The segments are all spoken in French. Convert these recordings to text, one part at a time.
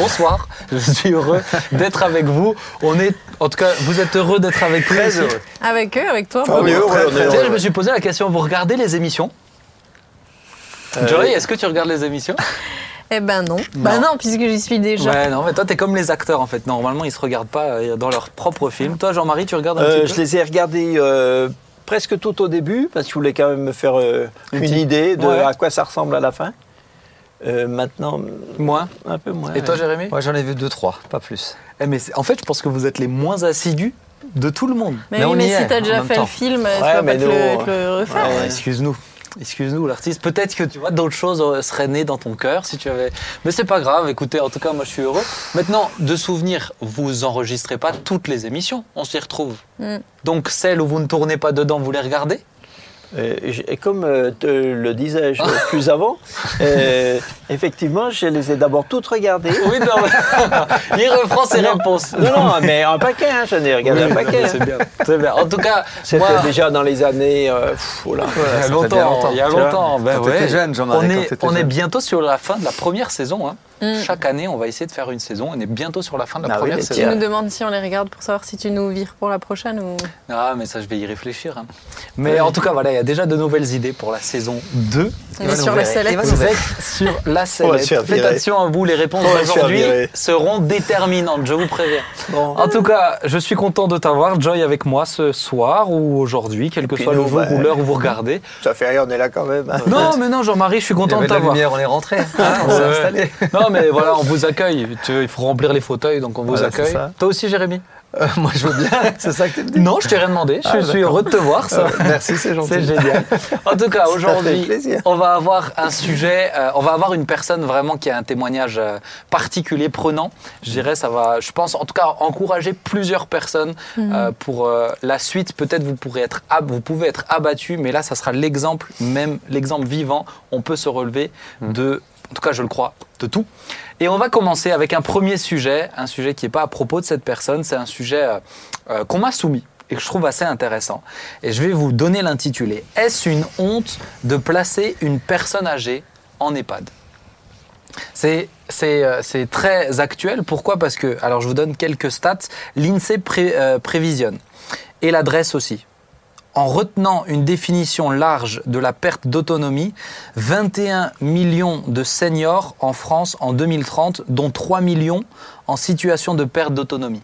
bonsoir. Je suis heureux d'être avec vous. On est, en tout cas, vous êtes heureux d'être avec nous. Très heureux. Avec eux, avec toi. Enfin, on est heureux, on est heureux. je me suis posé la question, vous regardez les émissions Euh, Joy, est-ce que tu regardes les émissions Eh ben non. Bah non, puisque j'y suis déjà. Ouais, non, mais toi, t'es comme les acteurs en fait. Normalement, ils se regardent pas euh, dans leur propre film. Toi, Jean-Marie, tu regardes un Euh, petit je peu les ai regardés euh, presque tout au début parce que je voulais quand même me faire euh, Une idée de Ouais. à quoi ça ressemble à la fin. Euh, maintenant, Moins. un peu moins. Et toi. Jérémy Moi, j'en ai vu deux, trois, pas plus. Eh, mais En fait, je pense que vous êtes les moins assidus de tout le monde. Mais, Mais oui, on mais y si t'as déjà fait temps. le film, tu Ouais, vas mais pas te le, nous, te le refaire. ouais. Excuse-nous. Excuse-nous, l'artiste. Peut-être que tu vois d'autres choses euh, seraient nées dans ton cœur si tu avais. Mais c'est pas grave. Écoutez, en tout cas, moi, je suis heureux. Maintenant, de souvenirs, vous enregistrez pas toutes les émissions. On s'y retrouve. Mm. Donc celles où vous ne tournez pas dedans, vous les regardez. Euh, et comme euh, te le disais-je plus avant, euh, effectivement, je les ai d'abord toutes regardées. Oui, non. mais- Il reprend ses Non. réponses. Non, non, mais un paquet, hein, j'en ai regardé Oui, un paquet. C'est bien. C'est bien. En tout cas, C'était moi, déjà dans les années. euh, pff, oh là. il y a longtemps. Il y a longtemps. Ben Quand ouais. t'étais jeune, Jean-Marie, On est, on est bientôt sur la fin de la première saison. hein. Mm. Chaque année, on va essayer de faire une saison. On est bientôt sur la fin de la Ah oui, première les Tu saison. nous demandes si on les regarde pour savoir si tu nous vires pour la prochaine ou. Ah, mais ça, je vais y réfléchir. hein. Mais en tout cas, voilà, a déjà de nouvelles idées pour la saison 2. On est sur la sellette. Vous êtes sur la On va se sellette. Faites attention à vous, les réponses d'aujourd'hui seront déterminantes, je vous préviens. Bon. En tout cas, je suis content de t'avoir, Joy, avec moi ce soir ou aujourd'hui, quel que soit le jour bah, ou l'heure où vous regardez. Ça fait rien, on est là quand même. hein. Non, mais non, Jean-Marie, je suis Il y content de avait de la t'avoir. lumière, on est rentré. hein, on s'est installé. Non, mais voilà, on vous accueille. Tu- Il faut remplir les fauteuils, donc on vous Voilà, accueille. Toi aussi, Jérémy? Euh, moi, je veux bien. C'est ça que tu me dis Non, je t'ai rien demandé. Je Ah, suis heureux de te voir. Ça. Euh, Merci, c'est gentil. C'est génial. En tout cas, aujourd'hui, on va avoir un sujet, euh, on va avoir une personne vraiment qui a un témoignage euh, particulier, prenant. Je dirais, ça va, je pense, en tout cas, encourager plusieurs personnes euh, pour euh, la suite. Peut-être vous pourrez être, ab- vous pouvez être abattu, mais là, ça sera l'exemple même, l'exemple vivant. On peut se relever de, en tout cas, je le crois, de tout. Et on va commencer avec un premier sujet, un sujet qui n'est pas à propos de cette personne, c'est un sujet euh, euh, qu'on m'a soumis et que je trouve assez intéressant. Et je vais vous donner l'intitulé. Est-ce une honte de placer une personne âgée en EHPAD? Euh, c'est très actuel. Pourquoi? Parce que, alors je vous donne quelques stats. L'INSEE pré- prévisionne, et l'adresse aussi. En retenant une définition large de la perte d'autonomie, 21 millions de seniors en France en 2030, dont 3 millions en situation de perte d'autonomie.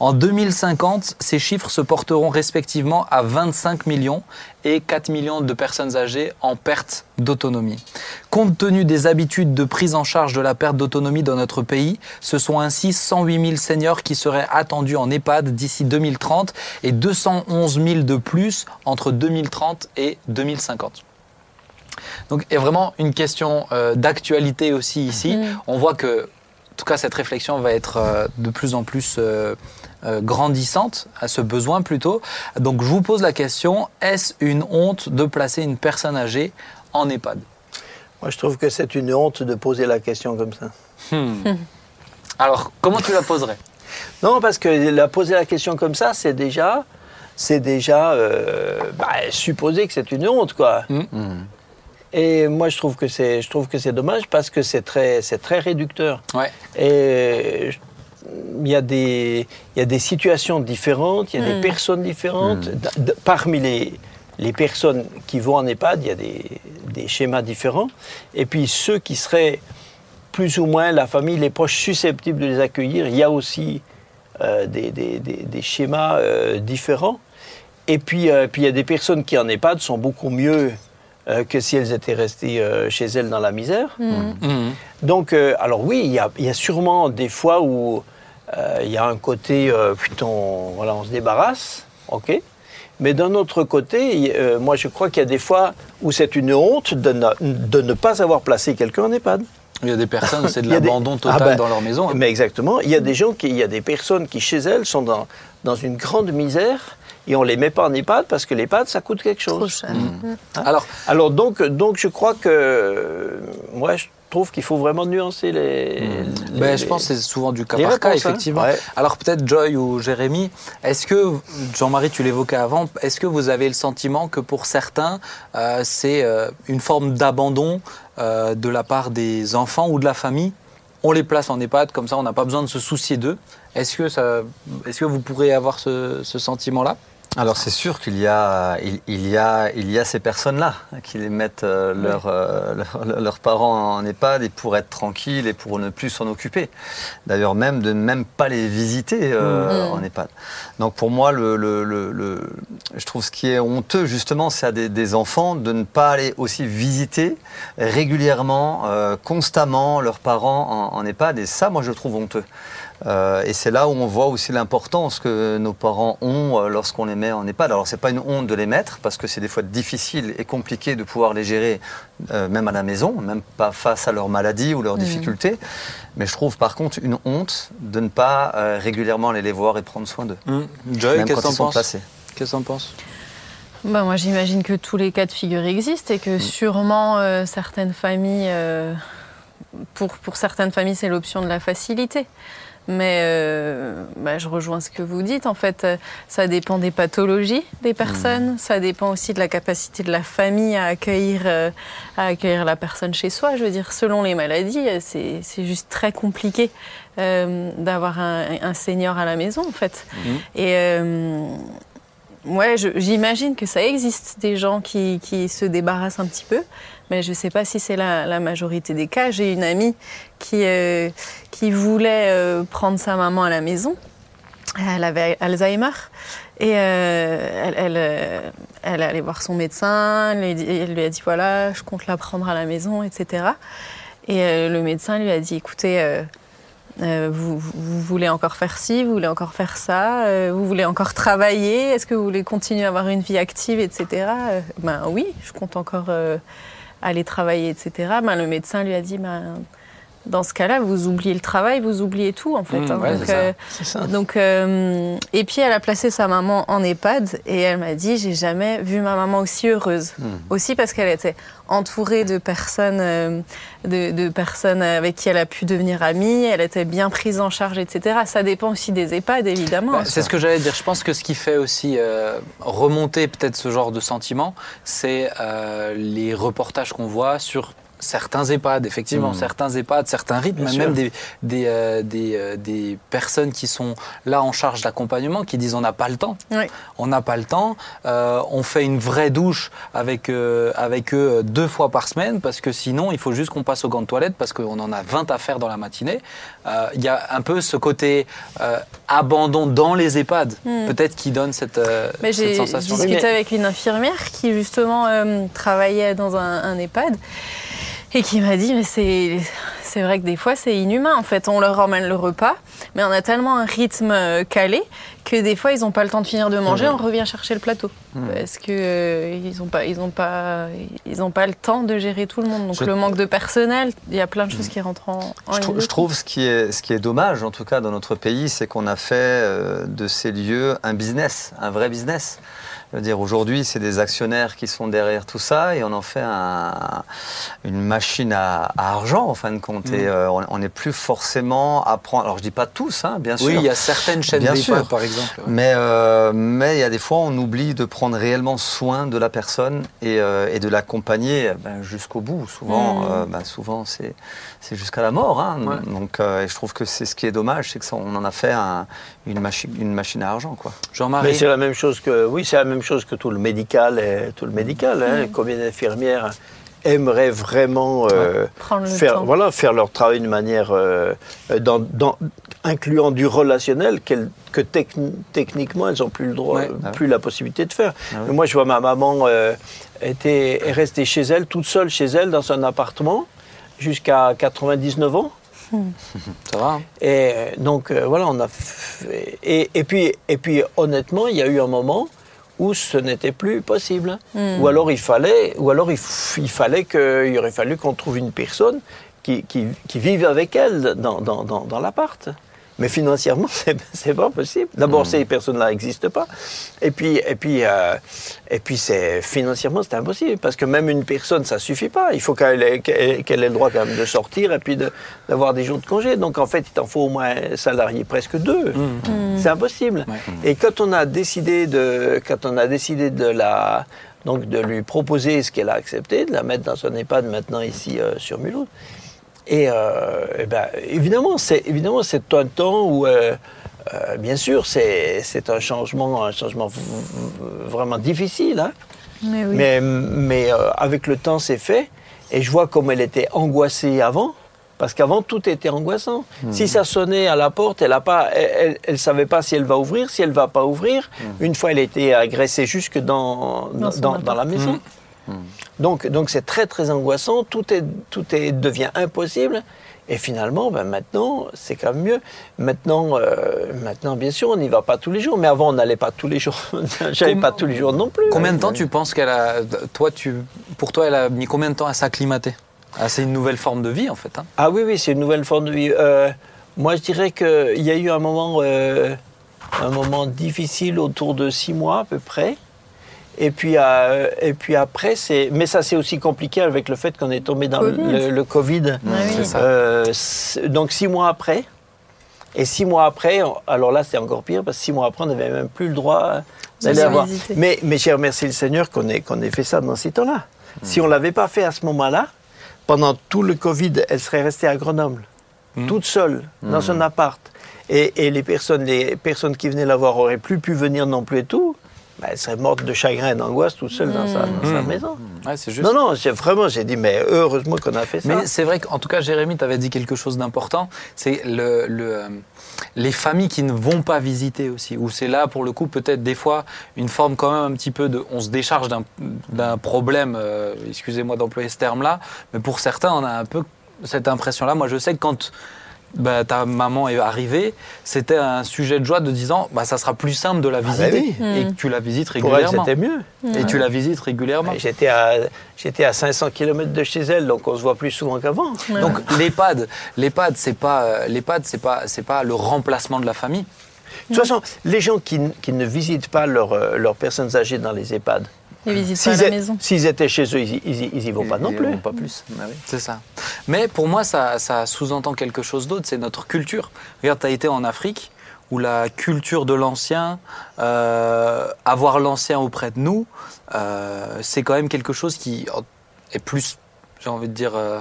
En 2050, ces chiffres se porteront respectivement à 25 millions et 4 millions de personnes âgées en perte d'autonomie. Compte tenu des habitudes de prise en charge de la perte d'autonomie dans notre pays, ce sont ainsi 108 000 seniors qui seraient attendus en EHPAD d'ici 2030 et 211 000 de plus entre 2030 et 2050. Donc il y a vraiment une question euh, d'actualité aussi ici. Mm. On voit que, en tout cas, cette réflexion va être euh, de plus en plus euh, grandissante, à ce besoin plutôt. Donc je vous pose la question, est-ce une honte de placer une personne âgée en EHPAD? Moi, je trouve que c'est une honte de poser la question comme ça. Alors, comment tu la poserais? Non, parce que la poser la question comme ça, c'est déjà, c'est déjà euh, bah, supposer que c'est une honte, quoi. Hmm. Et moi, je trouve que c'est, je trouve que c'est dommage parce que c'est très, c'est très réducteur. Ouais. Et je- il y a des, il y a des situations différentes, il y a des Mm. personnes différentes. D- d- Parmi les, les personnes qui vont en EHPAD, il y a des, des schémas différents. Et puis ceux qui seraient plus ou moins la famille, les proches susceptibles de les accueillir, il y a aussi euh, des, des- des- des schémas euh, différents. Et puis, euh, puis il y a des personnes qui en EHPAD sont beaucoup mieux euh, que si elles étaient restées euh, chez elles dans la misère. Mhm. Donc, euh, alors oui, il y, a, il y a sûrement des fois où euh, il y a un côté, euh, putain, on, voilà, on se débarrasse, ok. Mais d'un autre côté, euh, moi je crois qu'il y a des fois où c'est une honte de ne, de ne pas avoir placé quelqu'un en EHPAD. Il y a des personnes, c'est de Il y a des- l'abandon total Ah ben, dans leur maison. hein. Mais exactement, il y a des gens qui, il y a des personnes qui chez elles sont dans, dans une grande misère et on les met pas en EHPAD parce que l'EHPAD ça coûte quelque Trop chose. cher. Mm. Alors, Alors donc, donc je crois que, euh, moi je trouve qu'il faut vraiment nuancer les. les- ben, je pense que c'est souvent du cas par cas, hein. effectivement. Ouais. Alors peut-être Joy ou Jérémy, est-ce que, Jean-Marie, tu l'évoquais avant, est-ce que vous avez le sentiment que pour certains, euh, c'est euh, une forme d'abandon euh, de la part des enfants ou de la famille? On les place en EHPAD, comme ça on n'a pas besoin de se soucier d'eux. Est-ce que, ça, est-ce que vous pourrez avoir ce, ce sentiment-là? Alors c'est sûr qu'il y a, il, il y a, il y a ces personnes-là qui les mettent euh, leurs euh, leur- leurs parents en EHPAD et pour être tranquilles et pour ne plus s'en occuper. D'ailleurs même de ne même pas les visiter euh, Mm. en EHPAD. Donc pour moi, le, le- le- le- je trouve ce qui est honteux justement, c'est à des, des enfants de ne pas aller aussi visiter régulièrement, euh, constamment leurs parents en, en EHPAD. Et ça, moi, je le trouve honteux. Euh, et c'est là où on voit aussi l'importance que nos parents ont euh, lorsqu'on les met en EHPAD. Alors c'est pas une honte de les mettre parce que c'est des fois difficile et compliqué de pouvoir les gérer euh, même à la maison, même pas face à leur maladie ou leurs difficultés. Mais je trouve par contre une honte de ne pas euh, régulièrement aller les voir et prendre soin d'eux, Joy, même qu'est-ce quand que ils sont placés. Qu'est-ce que t'en penses Bah, moi, j'imagine que tous les cas de figure existent et que sûrement euh, certaines familles, euh, pour, pour certaines familles, c'est l'option de la facilité. Mais euh, bah, je rejoins ce que vous dites. En fait, euh, ça dépend des pathologies des personnes. Ça dépend aussi de la capacité de la famille à accueillir, euh, à accueillir la personne chez soi. Je veux dire, selon les maladies, c'est c'est juste très compliqué euh, d'avoir un, un senior à la maison, en fait. Mhm. Et ouais, j'imagine que ça existe des gens qui, qui se débarrassent un petit peu, mais je ne sais pas si c'est la, majorité des cas. J'ai une amie qui, euh, qui voulait euh, prendre sa maman à la maison. Elle avait Alzheimer et euh, elle, elle, elle allée voir son médecin. Elle lui, a dit voilà, je compte la prendre à la maison, etc. Et le médecin lui a dit écoutez, vous, vous- voulez encore faire ci, vous voulez encore faire ça, vous voulez encore travailler, est-ce que vous voulez continuer à avoir une vie active, etc. Ben oui, je compte encore aller travailler, etc. Ben, le médecin lui a dit ben, dans ce cas-là, vous oubliez le travail, vous oubliez tout en fait. Mmh, hein. ouais, Donc, euh, C'est ça. donc, euh, et puis elle a placé sa maman en EHPAD et elle m'a dit j'ai jamais vu ma maman aussi heureuse. Hmm. Aussi parce qu'elle était entourée de personnes, euh, de, de personnes avec qui elle a pu devenir amie. Elle était bien prise en charge, etc. Ça dépend aussi des EHPAD évidemment. Bah, c'est ce que j'allais dire. Je pense que ce qui fait aussi euh, remonter peut-être ce genre de sentiment, c'est euh, les reportages qu'on voit sur certains EHPAD, effectivement, Mm. certains EHPAD, certains rythmes, Bien même sûr. des, des, euh, des, euh, des personnes qui sont là en charge d'accompagnement qui disent on n'a pas le temps. Oui. On n'a pas le temps. Euh, on fait une vraie douche avec, euh, avec eux deux fois par semaine parce que sinon, il faut juste qu'on passe au gant de toilette parce qu'on en a 20 à faire dans la matinée. Euh, Il y a un peu ce côté euh, abandon dans les EHPAD, Hmm. peut-être qui donne cette, euh, Mais cette j'ai sensation. discuté avec une infirmière qui justement euh, travaillait dans un, un EHPAD et qui m'a dit mais c'est c'est vrai que des fois c'est inhumain en fait. On leur emmène le repas mais on a tellement un rythme euh, calé que des fois ils n'ont pas le temps de finir de manger on revient chercher le plateau. Parce que euh, ils n'ont pas ils ont pas ils ont pas le temps de gérer tout le monde. Donc Je- le manque de personnel il y a plein de choses qui rentrent en, en trou- je trouve ce qui, est, ce qui est dommage, en tout cas dans notre pays, c'est qu'on a fait euh, de ces lieux un business, un vrai business. Dire, aujourd'hui, c'est des actionnaires qui sont derrière tout ça et on en fait un- une machine à, à argent, en fin de compte. Mm. Et euh, on- n'est plus forcément à prendre. Alors, je dis pas tous, hein, bien sûr. Oui, il y a certaines chaînes Bien sûr. par exemple. ouais. Mais euh, mais il y a des fois, on oublie de prendre réellement soin de la personne et, euh, et de l'accompagner ben, jusqu'au bout. Souvent, Mm. ben, souvent c'est c'est jusqu'à la mort. hein. Ouais. Donc, et je trouve que c'est ce qui est dommage, c'est que ça, on en a fait un- une machine une machine à argent, quoi. Mais Jean-Marie, c'est la même chose que oui, c'est la même chose que tout le médical et tout le médical. Mm. hein. Combien d'infirmières aimeraient vraiment euh, prendre le faire temps voilà faire leur travail de manière euh, dans, dans- incluant du relationnel qu'elles- que techni- techniquement elles n'ont plus le droit, Ouais. euh, Ah plus la possibilité de faire. Ah oui. Mais moi, je vois ma maman euh, était est restée chez elle, toute seule chez elle dans son appartement jusqu'à 99 ans. ça va hein Et euh, donc euh, voilà, on a fait- et, et puis et puis honnêtement, il y a eu un moment où ce n'était plus possible. Mm. Ou alors il fallait, ou alors il, fallait que, il aurait fallu qu'on trouve une personne qui, qui, qui vive avec elle dans, dans, dans, dans l'appart. Mais financièrement, c'est pas possible. D'abord, ces personnes-là n'existent pas. Et puis, et puis, euh, et puis c'est financièrement, c'est impossible parce que même une personne, ça suffit pas. Il faut qu'elle ait, le droit quand même de sortir et puis de- d'avoir des jours de congé. Donc en fait, il t'en faut au moins salarié presque deux. Mm. C'est impossible. Ouais. Et quand on a décidé de, quand on a décidé de la, donc de lui proposer ce qu'elle a accepté, de la mettre dans son EHPAD maintenant ici euh, sur Mulhouse, Et, euh, eh ben, évidemment, c'est évidemment c'est un temps où, euh, euh, bien sûr, c'est c'est un changement, un changement vraiment difficile. hein. Mais oui. Mais, mais euh, avec le temps, c'est fait. Et je vois comme elle était angoissée avant. Parce qu'avant, tout était angoissant. Si ça sonnait à la porte, elle ne savait pas si elle va ouvrir, si elle va pas ouvrir. Une fois, elle était agressée jusque dans, Dans dans, dans la maison. Donc, donc c'est très, très angoissant. Tout, est, tout est, devient impossible. Et finalement, ben maintenant, c'est quand même mieux. Maintenant, euh, maintenant, bien sûr, on n'y va pas tous les jours. Mais avant, on n'allait pas tous les jours. J'allais pas tous les jours non plus. Combien de Ouais. temps tu penses qu'elle a. Toi, tu, pour toi, elle a mis combien de temps à s'acclimater? Ah, C'est une nouvelle forme de vie, en fait. hein. Ah oui, oui, c'est une nouvelle forme de vie. Euh, moi, je dirais qu'il y a eu un moment, euh, un moment difficile autour de six mois à peu près. Et puis, euh, et puis après, c'est. Mais ça, c'est aussi compliqué avec le fait qu'on est tombé dans Covid. le, le Covid. Oui. Euh, donc six mois après. Et six mois après, on- alors là, c'est encore pire parce que six mois après, on n'avait même plus le droit d'aller avoir. visiter. Mais, mais j'ai remercié le Seigneur qu'on ait, qu'on ait fait ça dans ces temps-là. Si on ne l'avait pas fait à ce moment-là, pendant tout le Covid, elle serait restée à Grenoble, Mm. toute seule, dans son appart. Et, et les, personnes, les personnes qui venaient la voir n'auraient plus pu venir non plus et tout. Ben, elle serait morte de chagrin et d'angoisse toute seule dans, sa, dans sa Mm. maison. Ouais, juste. Non, non, vraiment, j'ai dit, mais heureusement qu'on a fait ça. Mais c'est vrai qu'en tout cas, Jérémy, tu avais dit quelque chose d'important. C'est le, le, euh, les familles qui ne vont pas visiter aussi. Où c'est là, pour le coup, peut-être des fois, une forme quand même un petit peu de. On se décharge d'un- d'un problème, euh, excusez-moi d'employer ce terme-là, mais pour certains, on a un peu cette impression-là. Moi, je sais que quand. Bah, ta maman est arrivée, c'était un sujet de joie de disant bah, ça sera plus simple de la bah visiter oui. et que tu la visites régulièrement. c'était mieux. Et tu la visites régulièrement. J'étais à, j'étais à 500 km de chez elle, donc on se voit plus souvent qu'avant. Ouais. Donc l'EHPAD, l'EHPAD, c'est pas, euh, l'EHPAD, c'est pas, c'est pas le remplacement de la famille. De toute façon, les gens qui, qui ne visitent pas leurs euh, leurs personnes âgées dans les EHPAD, Ils visitent pas s'ils la é- maison. s'ils étaient chez eux, ils, y- ils, y- ils y vont pas non Ils plus. vont Pas plus. Bah oui. C'est ça. Mais pour moi, ça, ça sous-entend quelque chose d'autre, c'est notre culture. Regarde, tu as été en Afrique, où la culture de l'ancien, euh, avoir l'ancien auprès de nous, euh, c'est quand même quelque chose qui est plus, j'ai envie de dire, euh,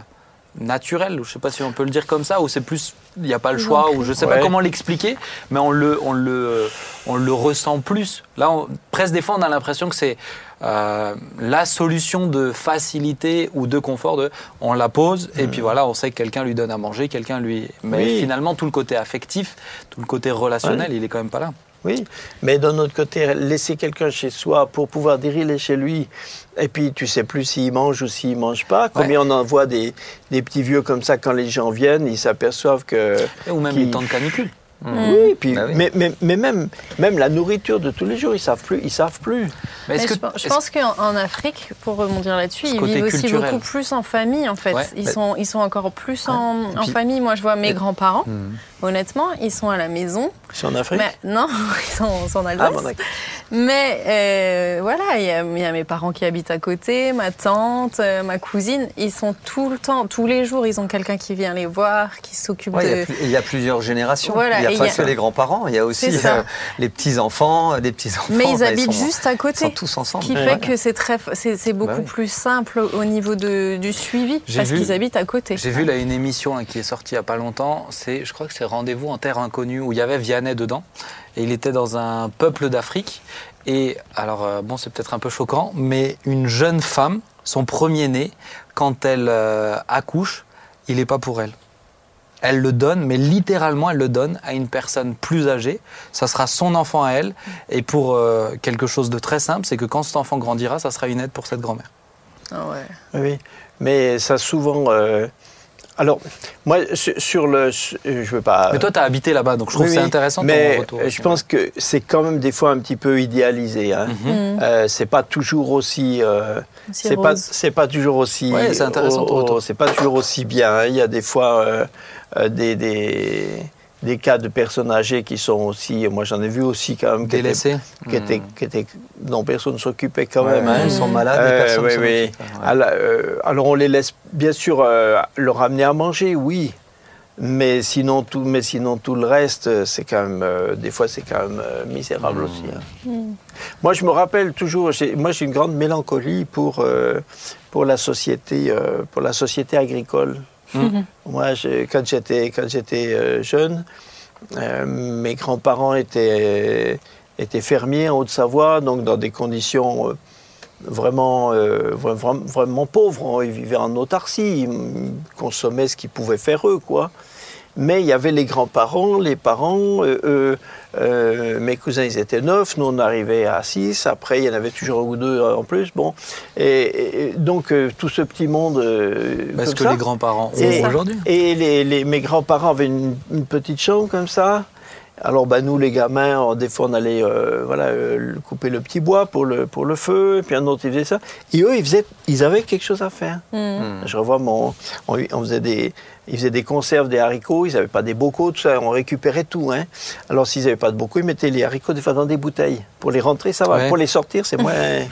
naturel, ou je sais pas si on peut le dire comme ça, ou c'est plus, il n'y a pas le choix, ou je sais Ouais. pas comment l'expliquer, mais on le, on, le, on le ressent plus. Là, on- presque des fois, on a l'impression que c'est euh, la solution de facilité ou de confort, de, on la pose, et puis voilà, on sait que quelqu'un lui donne à manger, quelqu'un lui... Mais Oui. finalement, tout le côté affectif, tout le côté relationnel, il est quand même pas là. Oui, mais d'un autre côté, laisser quelqu'un chez soi pour pouvoir dire il est chez lui, et puis tu sais plus s'il mange ou s'il mange pas. Combien on en voit des, des petits vieux comme ça quand les gens viennent, ils s'aperçoivent que. Ou même les temps de canicule. Oui, puis, Bah oui. Mais, mais, mais même, même la nourriture de tous les jours, ils savent plus, ils savent plus. Mais est-ce Mais que- je, pense- je pense qu'en en Afrique, pour rebondir là-dessus, ils vivent aussi culturel. beaucoup plus en famille, en fait. Ouais. Ils, sont, ils sont encore plus en, famille. Moi, je vois mes Et- grands-parents. Hmm. Honnêtement, ils sont à la maison. Ils sont en Afrique. Mais, non, ils sont, en ah, Alsace. bon, d'accord. Mais euh, voilà, il y, a- il y a mes parents qui habitent à côté, ma tante, euh, ma cousine. Ils sont tout le temps, tous les jours, ils ont quelqu'un qui vient les voir, qui s'occupe Ouais, de. il y a plusieurs générations. Voilà, il n'y a pas y a- que les grands-parents, il y a aussi euh, les petits-enfants, des petits-enfants. Mais ils Enfin, habitent sont- juste à Ils côté. sont tous Ce ensemble. qui Ouais. fait que c'est très, c'est c'est beaucoup Bah oui. plus simple au niveau de, du suivi parce qu'ils habitent à côté. J'ai vu là une émission là, qui est sortie il n'y a pas longtemps. C'est, je crois que c'est Rendez-vous en terre inconnue où il y avait Vianney dedans. Et il était dans un peuple d'Afrique. Et alors, euh, bon, c'est peut-être un peu choquant, mais une jeune femme, son premier-né, quand elle euh, accouche, il n'est pas pour elle. Elle le donne, mais littéralement, elle le donne à une personne plus âgée. Ça sera son enfant à elle. Et pour euh, quelque chose de très simple, c'est que quand cet enfant grandira, ça sera une aide pour cette grand-mère. Ah ouais. Oui, mais ça souvent. Alors, moi, sur, sur le. Je veux pas. Mais toi, tu as habité là-bas, donc je trouve Oui, que c'est intéressant ton Mais retour. euh, je pense que c'est quand même des fois un petit peu idéalisé. Hein. Mm. Euh, c'est pas toujours aussi. euh, Aussi c'est pas, pas toujours aussi. Ouais, c'est intéressant ton oh, retour. c'est pas toujours aussi bien. hein. Il y a des fois euh, euh, des, des, des cas de personnes âgées qui sont aussi. Moi, j'en ai vu aussi quand même. qui étaient- Délaissé. Qui étaient, qui étaient- dont personne ne s'occupait quand Ouais, même. hein. Ils sont malades, Euh, personne oui, oui. Ouais. Alors, euh, alors, on les laisse bien sûr euh, leur amener à manger, oui. Mais sinon tout, mais sinon tout le reste, c'est quand même euh, des fois c'est quand même euh, misérable Mmh. aussi. hein. Mm. Moi je me rappelle toujours, moi j'ai une grande mélancolie pour euh, pour la société euh, pour la société agricole Moi, je- quand j'étais euh, jeune, euh, mes grands-parents étaient fermiers en Haute-Savoie, donc dans des conditions euh, vraiment euh, vra- vra- vraiment pauvres. Ils vivaient en autarcie, ils consommaient ce qu'ils pouvaient faire eux, quoi. Mais il y avait les grands-parents, les parents, euh, eux, euh, mes cousins ils étaient neuf, nous on arrivait à six, après il y en avait toujours un ou deux en plus, bon. Et, et donc euh, tout ce petit monde. euh, Parce comme que ça. les grands-parents Et- ont aujourd'hui. Et les, les- mes grands-parents avaient une, une petite chambre comme ça. Alors bah, nous les gamins, on- des fois on allait euh, voilà, euh, couper le petit bois pour le, pour le feu, et puis un autre il faisait ça. Et eux ils, faisaient, ils avaient quelque chose à faire. Mhm. Je revois mon. On, on faisait des, ils faisaient des conserves, des haricots, ils n'avaient pas des bocaux, tout ça, on récupérait tout. Hein. Alors s'ils n'avaient pas de bocaux, ils mettaient les haricots des fois dans des bouteilles. Pour les rentrer, ça va. Ouais. Pour les sortir, c'est moins.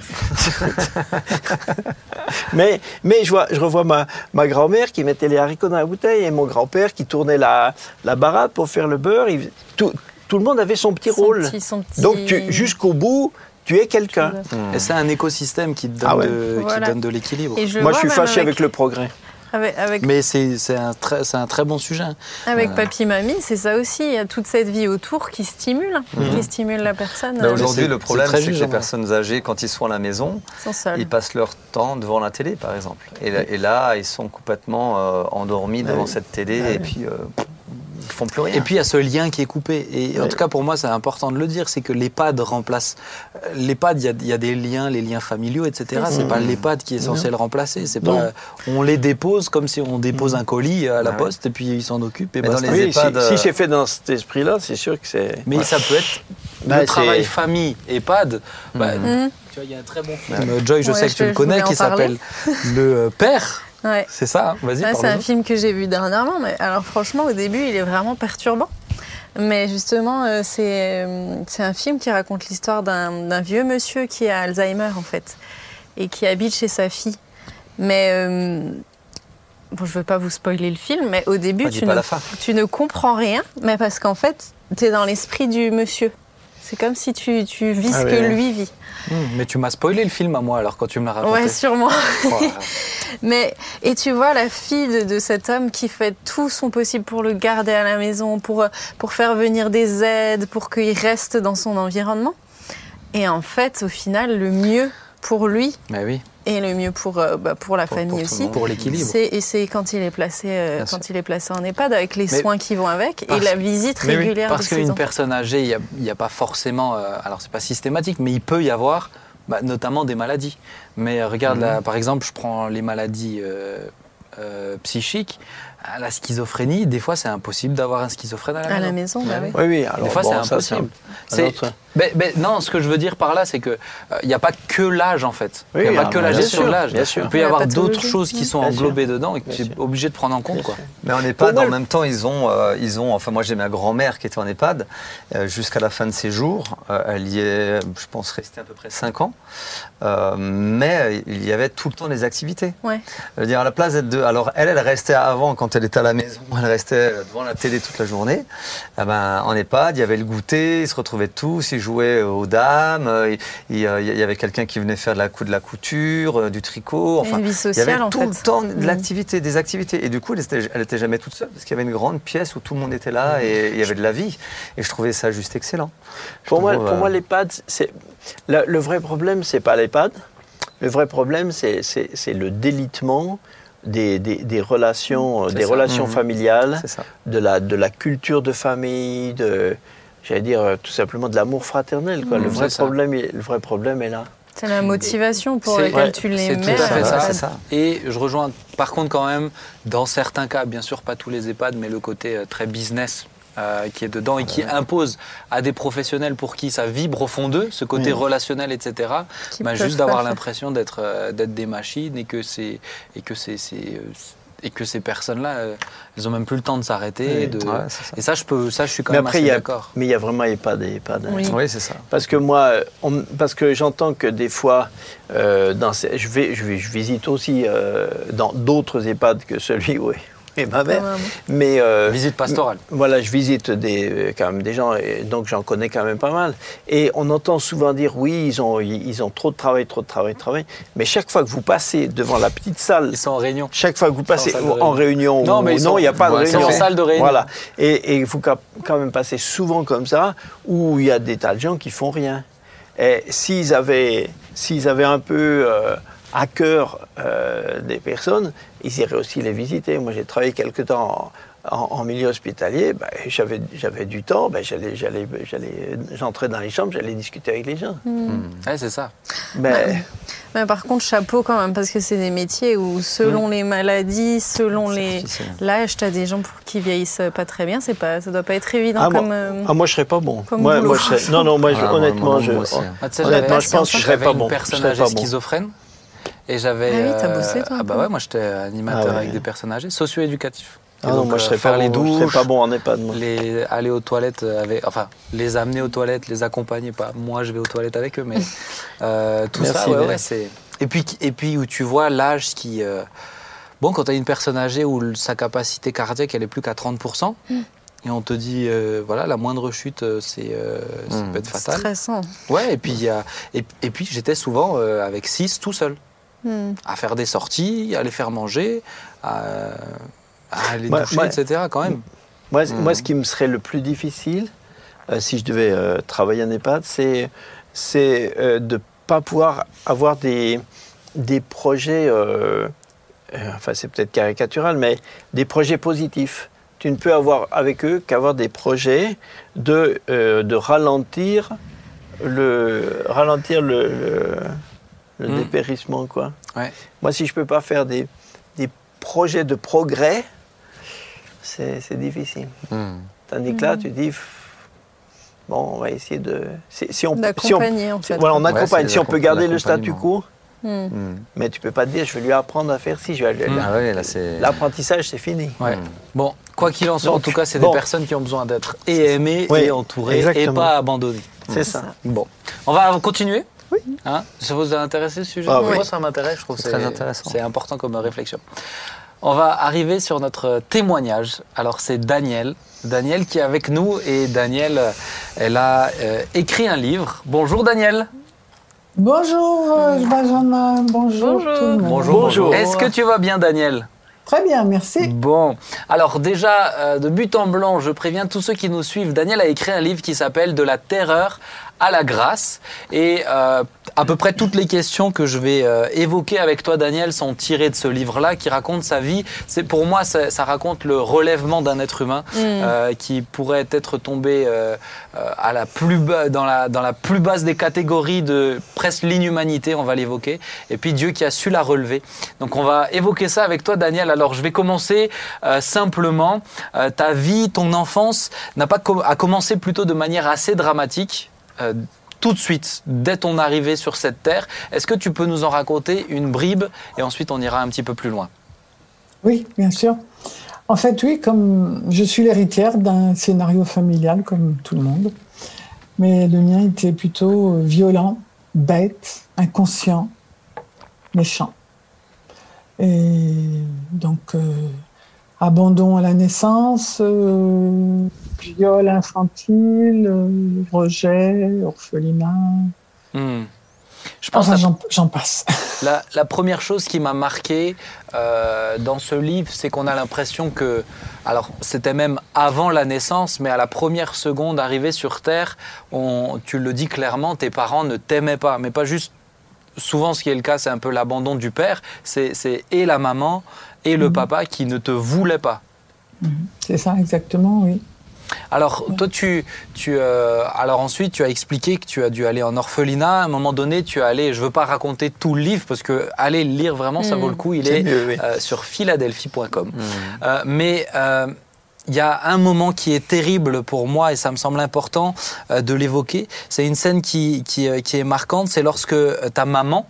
mais mais je, vois, je revois ma, ma grand-mère qui mettait les haricots dans la bouteille et mon grand-père qui tournait la, la baratte pour faire le beurre. Il- tout, tout le monde avait son petit Son rôle. petit- son petit- Donc jusqu'au bout, tu es quelqu'un. Et c'est un écosystème qui te donne, Ah ouais. de, qui Voilà. donne de l'équilibre. Moi, je suis fâché avec le progrès. Avec, avec, Mais c'est c'est un, très- c'est un très bon sujet. avec Euh. papy mamie, c'est ça aussi. Il y a toute cette vie autour qui stimule, qui stimule la personne. Aujourd'hui, le problème, c'est que les personnes âgées, quand ils sont à la maison, ils sont seuls. ils passent leur temps devant la télé, par exemple. Et là, et là, ils sont complètement euh, endormis devant oui. cette télé et puis euh, ils font plus rien. Et puis il y a ce lien qui est coupé. Et en tout cas pour moi c'est important de le dire, c'est que l'EHPAD remplace. euh, L'EHPAD, il y a, il y a des liens, les liens familiaux, etc. C'est pas l'EHPAD qui est censé le remplacer. C'est Non. pas. On les dépose comme si on dépose un colis à la Ah ouais. poste et puis ils s'en occupent. Et Mais dans basta. les Oui, si, EHPAD, euh, si c'est fait dans cet esprit-là, c'est sûr que c'est. Mais ça peut être Bah, le c'est- travail famille EHPAD. Bah. Tu vois, il y a un très bon film. euh, Joy, je Ouais, sais que tu le connais, qui s'appelle Le Père. Ouais. C'est ça. hein Vas-y. Ouais, c'est un film que j'ai vu dernièrement, mais alors franchement au début il est vraiment perturbant. Mais justement euh, c'est euh, c'est un film qui raconte l'histoire d'un d'un vieux monsieur qui a Alzheimer en fait et qui habite chez sa fille. Mais euh, bon je veux pas vous spoiler le film, mais au début dis tu ne, tu ne comprends rien, mais parce qu'en fait tu es dans l'esprit du monsieur. C'est comme si tu, tu vis Ah ce que lui vit. Hum, mais tu m'as spoilé le film à moi alors quand tu me l'as raconté. Ouais, sûrement. Oh, Mais, et tu vois la fille de, de cet homme qui fait tout son possible pour le garder à la maison, pour, pour faire venir des aides, pour qu'il reste dans son environnement. Et en fait, au final, le mieux pour lui mais oui, et le mieux pour, euh, bah, pour la Pour- famille pour aussi, pour l'équilibre. c'est et c'est quand il est placé euh, quand sûr. il est placé en EHPAD avec les Mais soins qui vont avec et parce- la visite Mais oui, régulière parce qu'une personne âgée, il n'y a, il y a pas forcément, euh, alors c'est pas systématique, mais il peut y avoir bah, notamment des maladies. Mais euh, regarde, Mhm. là, par exemple, je prends les maladies euh, euh, psychiques, Ah, la schizophrénie, des fois c'est impossible d'avoir un schizophrène à la à la maison. maison, bah oui. Oui, oui. Alors, Des fois, bon, c'est ça, impossible. autre- Mais, mais non, ce que je veux dire par là, c'est que euh, il n'y a pas que l'âge en fait. Il Oui, n'y a pas que l'âge. bien sûr. Il peut y avoir d'autres choses qui sont Bien sûr. englobées dedans et que tu es obligé de prendre en compte. Quoi. Mais en EHPAD, en même temps, ils ont, euh, ils ont enfin moi j'ai ma grand-mère qui était en EHPAD euh, jusqu'à la fin de ses jours. Euh, elle y est, je pense, restée à peu près 5 ans. Euh, mais il y avait tout le temps des activités. Ouais. Je veux dire, à la place d'être deux. Alors, elle, elle restait avant, quand elle était à la maison, elle restait devant la télé toute la journée. Eh ben, en EHPAD, il y avait le goûter, ils se retrouvaient tous, ils jouaient aux dames, euh, il, il- il y avait quelqu'un qui venait faire de la, cou- de la couture, euh, du tricot. Enfin, une vie il y avait sociale en tout fait. le temps de Mhm. l'activité, des activités. Et du coup, elle était, elle était jamais toute seule, parce qu'il y avait une grande pièce où tout le monde était là et il y avait de la vie. Et je trouvais ça juste excellent. Je Pour moi, trouve, pour euh, moi l'EHPAD, c'est le, le vrai problème, c'est pas l'EHPAD. Le vrai problème, c'est le délitement des, des- des relations, C'est des ça. relations Mhm. familiales, de la, de la culture de famille, de, j'allais dire euh, tout simplement de l'amour fraternel. Quoi. Mhm, le, vrai ça. problème, est- le vrai problème est là. C'est la motivation pour laquelle ouais, tu les c'est mets. tout à fait euh, ça. c'est ça. Et je rejoins par contre quand même, dans certains cas, bien sûr pas tous les EHPAD, mais le côté euh, très business euh, qui est dedans et qui impose à des professionnels pour qui ça vibre au fond d'eux, ce côté Mhm. relationnel, etc. bah, juste d'avoir l'impression d'être euh, d'être des machines et que c'est et que c'est euh, et que ces personnes-là, euh, elles ont même plus le temps de s'arrêter. Oui. et de- Ouais, c'est ça. Et ça, je peux, ça, je suis quand Mais même après, il assez y a, d'accord. mais il y a vraiment EHPAD et EHPAD. Oui. Oui, c'est ça. Parce que moi, on- parce que j'entends que des fois, euh, dans ces- je, vais, je, vais- je visite aussi euh, dans d'autres EHPAD que celui où, et ma mère. Mais euh, Visite pastorale. Voilà, je visite des, euh, quand même des gens, et donc j'en connais quand même pas mal. Et on entend souvent dire oui, ils ont, ils ont trop de travail, trop de travail, de travail. Mais chaque fois que vous passez devant la petite salle, Ils sont en réunion. chaque fois que vous passez Ils sont en réunion, Non, ou- mais non, il n'y a pas de Ouais, ils sont réunion. en salle de réunion. Voilà. Et il faut quand quand même passer souvent comme ça, où il y a des tas de gens qui font rien. Et s'ils avaient, s'ils avaient un peu euh, à cœur euh, des personnes, ils iraient aussi les visiter. Moi, j'ai travaillé quelque temps en, en- en milieu hospitalier. Ben, j'avais, j'avais du temps. Ben, j'allais, j'allais, j'allais, j'entrais dans les chambres, j'allais discuter avec les gens. Ouais, c'est ça. Mais Mais par contre, chapeau quand même, parce que c'est des métiers où, selon Mm. les maladies, selon les l'âge, tu as des gens pour qui vieillissent pas très bien. C'est pas, ça doit pas être évident Ah, moi- comme. euh, ah, moi, je serais pas bon. Moi, moi, je serais- non, non, moi, je- Ah, moi, honnêtement, moi, je, moi aussi, hein. Ah, honnêtement, je pense que je serais pas bon. Je personne serais âgée pas bon. Et j'avais. Ah oui, t'as bossé, toi, Ah bah ouais, moi j'étais animateur Ah ouais. avec des personnes âgées, socio-éducatif. Ah non, donc, moi, je euh, serais faire pas les bon. Je douches, serais pas bon en EHPAD. moi. les, aller aux toilettes avec, enfin, les amener aux toilettes, les accompagner, pas moi je vais aux toilettes avec eux, mais euh, tout Merci, ça, ouais, ouais, c'est. Et puis, et puis où tu vois l'âge qui. euh, Bon, quand tu as une personne âgée où sa capacité cardiaque elle est plus qu'à 30%, et on te dit, euh, voilà, la moindre chute, euh, c'est, euh, ça Mm. peut être fatal. stressant. Ouais, et puis, il y a, et, et puis j'étais souvent euh, avec 6 tout seul, Hmm. à faire des sorties, à les faire manger, à, à les Ouais, doucher, etc. quand même. Moi, moi, ce qui me serait le plus difficile, euh, si je devais euh, travailler en EHPAD, c'est, c'est euh, de ne pas pouvoir avoir des, des projets, euh, euh, enfin c'est peut-être caricatural, mais des projets positifs. Tu ne peux avoir avec eux qu'avoir des projets de, euh, de ralentir le, ralentir le, le, le Mhm. dépérissement. Quoi. Ouais. Moi, si je ne peux pas faire des, des projets de progrès, c'est, c'est difficile. Hmm. Tandis que là, tu dis, bon, on va essayer de. Si, si on, si on, D'accompagner, en si- fait. voilà, on accompagne. si on peut garder le statu quo, Hmm. Hmm. mais tu peux pas te dire, je vais lui apprendre à faire ci. Je vais lui- Mm. Ah ouais. L'apprentissage, c'est fini. Ouais. Hmm. Bon, quoi qu'il en soit, en tout cas, c'est bon. des personnes qui ont besoin d'être et aimées Oui, et entourées exactement. et pas abandonnées. C'est ça. Bon, on va continuer. Oui. Hein ça vous a intéressé ce sujet Ah Moi, oui. ça m'intéresse. Je trouve que C'est très intéressant. C'est important comme réflexion. On va arriver sur notre témoignage. Alors, c'est Daniel. Daniel qui est avec nous et Daniel, euh, elle a euh, écrit un livre. Bonjour Daniel. Bonjour euh, Benjamin, bonjour, Bonjour. tout le monde. Bonjour. Bonjour. Est-ce que tu vas bien Daniel? Très bien, merci. Bon, alors déjà, euh, de but en blanc, je préviens tous ceux qui nous suivent, Daniel a écrit un livre qui s'appelle De la terreur à la grâce. Et euh, à peu près toutes les questions que je vais euh, évoquer avec toi, Daniel, sont tirées de ce livre-là qui raconte sa vie. C'est Pour moi, ça, ça raconte le relèvement d'un être humain euh, qui pourrait être tombé euh, à la plus bas, dans, la, dans la plus basse des catégories de presque l'inhumanité, on va l'évoquer. Et puis Dieu qui a su la relever. Donc on va évoquer ça avec toi, Daniel. Alors je vais commencer simplement. Ta vie, ton enfance n'a pas com- a commencé plutôt de manière assez dramatique. Tout de suite, dès ton arrivée sur cette terre, est-ce que tu peux nous en raconter une bribe et ensuite on ira un petit peu plus loin? Oui, bien sûr. En fait, oui, comme je suis l'héritière d'un scénario familial comme tout le monde, mais le mien était plutôt euh, violent, bête, inconscient, méchant. Et donc, euh, abandon à la naissance, euh, viol infantile, euh, rejet, orphelinat. Hmm. Je pense Enfin, j'en- passe. La, la première chose qui m'a marqué euh, dans ce livre, c'est qu'on a l'impression que, alors c'était même avant la naissance, mais à la première seconde arrivée sur Terre, on, tu le dis clairement, tes parents ne t'aimaient pas, mais pas juste. Souvent, ce qui est le cas, c'est un peu l'abandon du père. C'est c'est et la maman et le papa qui ne te voulaient pas. C'est ça, exactement, oui. Alors, toi, tu, tu, euh, alors ensuite, tu as expliqué que tu as dû aller en orphelinat. À un moment donné, tu es allé, je ne veux pas raconter tout le livre, parce que aller le lire, vraiment, ça Mm. vaut le coup. Il est mieux, oui. euh, sur philadelphie.com. Hmm. Euh, mais euh, il y a un moment qui est terrible pour moi, et ça me semble important euh, de l'évoquer. C'est une scène qui, qui, euh, qui est marquante, c'est lorsque ta maman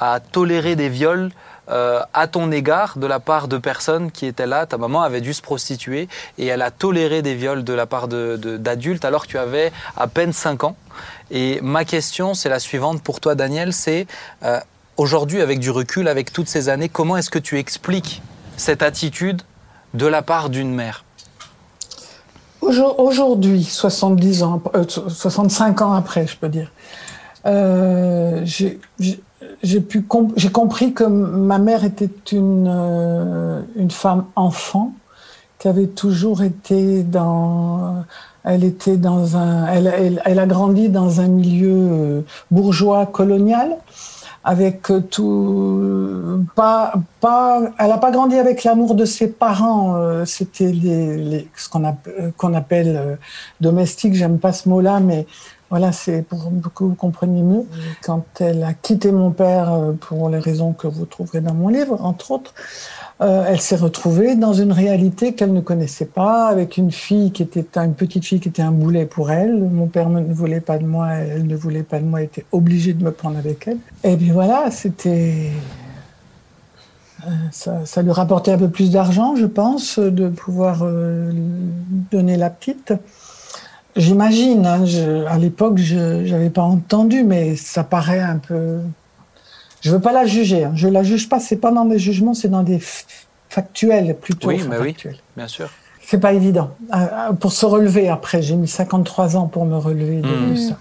a toléré des viols euh, à ton égard de la part de personnes qui étaient là. Ta maman avait dû se prostituer et elle a toléré des viols de la part d'adultes alors que tu avais à peine 5 ans. Et ma question, c'est la suivante pour toi, Daniel, c'est euh, aujourd'hui, avec du recul, avec toutes ces années, comment est-ce que tu expliques cette attitude de la part d'une mère? Aujourd'hui, 70 ans, 65 ans après, je peux dire, j'ai j'ai compris que ma mère était une, une femme enfant qui avait toujours été dans elle était dans un elle, elle, a grandi dans un milieu bourgeois colonial avec tout pas pas elle a pas grandi avec l'amour de ses parents c'était ce qu'on appelle, appelle domestique j'aime pas ce mot là mais voilà, c'est pour, que vous compreniez mieux. Quand elle a quitté mon père, euh, pour les raisons que vous trouverez dans mon livre, entre autres, euh, elle s'est retrouvée dans une réalité qu'elle ne connaissait pas, avec une fille qui était une petite fille qui était un boulet pour elle. Mon père ne voulait pas de moi, elle ne voulait pas de moi, elle était obligée de me prendre avec elle. Et puis voilà, c'était euh, ça, ça, lui rapportait un peu plus d'argent, je pense, de pouvoir donner la petite. J'imagine, hein, à l'époque, je n'avais pas entendu, mais ça paraît un peu. Je veux pas la juger. Hein. Je la juge pas. C'est pas dans des jugements, c'est dans des factuels plutôt. Oui, mais oui, bien sûr. C'est pas évident. Euh, euh, pour se relever après, j'ai mis 53 ans pour me relever de mmh. ça.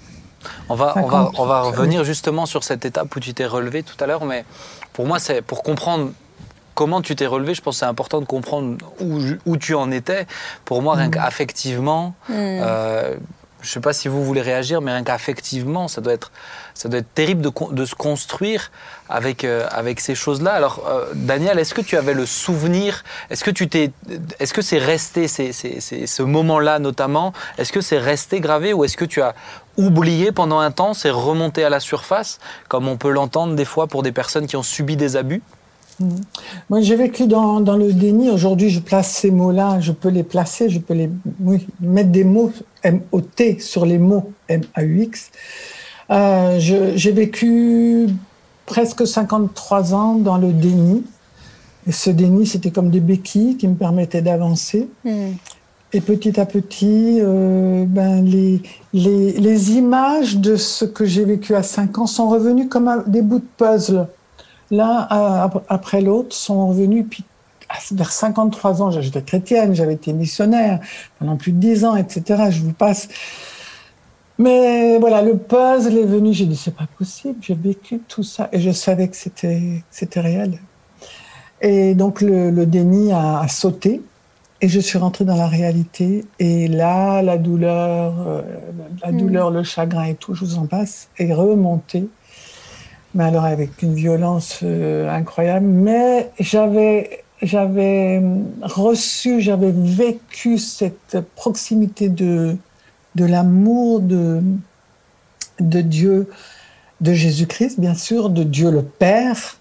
On va, on va, on va revenir justement sur cette étape où tu t'es relevé tout à l'heure, mais pour moi, c'est pour comprendre comment tu t'es relevé, je pense que c'est important de comprendre où, tu en étais. Pour moi, rien mm. qu'affectivement, mm. euh, je ne sais pas si vous voulez réagir, mais rien qu'affectivement, ça doit être, ça doit être terrible de, se construire avec, euh, avec ces choses-là. Alors, euh, Daniel, est-ce que tu avais le souvenir Est-ce que tu t'es, est-ce que c'est resté, ce moment-là notamment? Est-ce que c'est resté gravé ou est-ce que tu as oublié pendant un temps, c'est remonté à la surface, comme on peut l'entendre des fois pour des personnes qui ont subi des abus? Mm. Moi, j'ai vécu dans, dans, le déni. Aujourd'hui, je place ces mots-là, je peux les placer, je peux les mettre des mots M-O-T sur les mots M-A-U-X. Euh, j'ai vécu presque 53 ans dans le déni. Et ce déni, c'était comme des béquilles qui me permettaient d'avancer. Mm. Et petit à petit, euh, ben les, les, les, images de ce que j'ai vécu à 5 ans sont revenues comme des bouts de puzzle l'un après l'autre, sont revenus. Puis vers 53 ans, j'étais chrétienne, j'avais été missionnaire pendant plus de 10 ans, etc. Je vous passe. Mais voilà, le puzzle est venu. J'ai dit, c'est pas possible, j'ai vécu tout ça. Et je savais que c'était, réel. Et donc le, déni a, sauté. Et je suis rentrée dans la réalité. Et là, la douleur, euh, la mm. douleur, le chagrin et tout, je vous en passe, est remonté mais alors avec une violence euh, incroyable. Mais j'avais, j'avais reçu, j'avais vécu cette proximité de, de l'amour de, de Dieu, de Jésus-Christ, bien sûr, de Dieu le Père,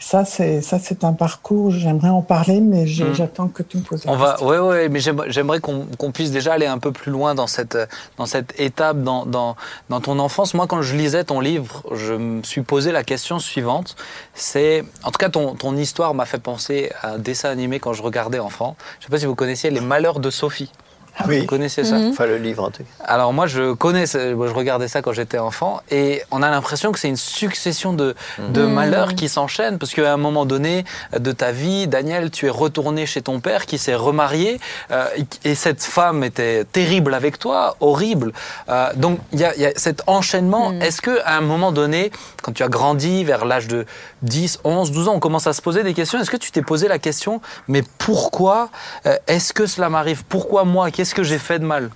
ça, c'est ça, c'est un parcours. J'aimerais en parler, mais hmm. j'attends que tu me poses. La On va, oui, oui, mais j'aimerais qu'on puisse déjà aller un peu plus loin dans cette dans cette étape dans, dans, dans ton enfance. Moi, quand je lisais ton livre, je me suis posé la question suivante. C'est, en tout cas, ton, ton histoire m'a fait penser à un dessin animé quand je regardais enfant. Je ne sais pas si vous connaissiez Les Malheurs de Sophie. Ah oui. Vous connaissez ça mhm. Enfin, le livre en tout Alors moi, je connais, je regardais ça quand j'étais enfant, et on a l'impression que c'est une succession de, de mhm. malheurs qui s'enchaînent, parce qu'à un moment donné de ta vie, Daniel, tu es retourné chez ton père qui s'est remarié, euh, et cette femme était terrible avec toi, horrible. Euh, donc il y, y, a cet enchaînement. Mhm. Est-ce que à un moment donné, quand tu as grandi vers l'âge de 10, 11, 12 ans, on commence à se poser des questions. Est-ce que tu t'es posé la question, mais pourquoi euh, est-ce que cela m'arrive? Pourquoi moi? Qu'est-ce que j'ai fait de mal?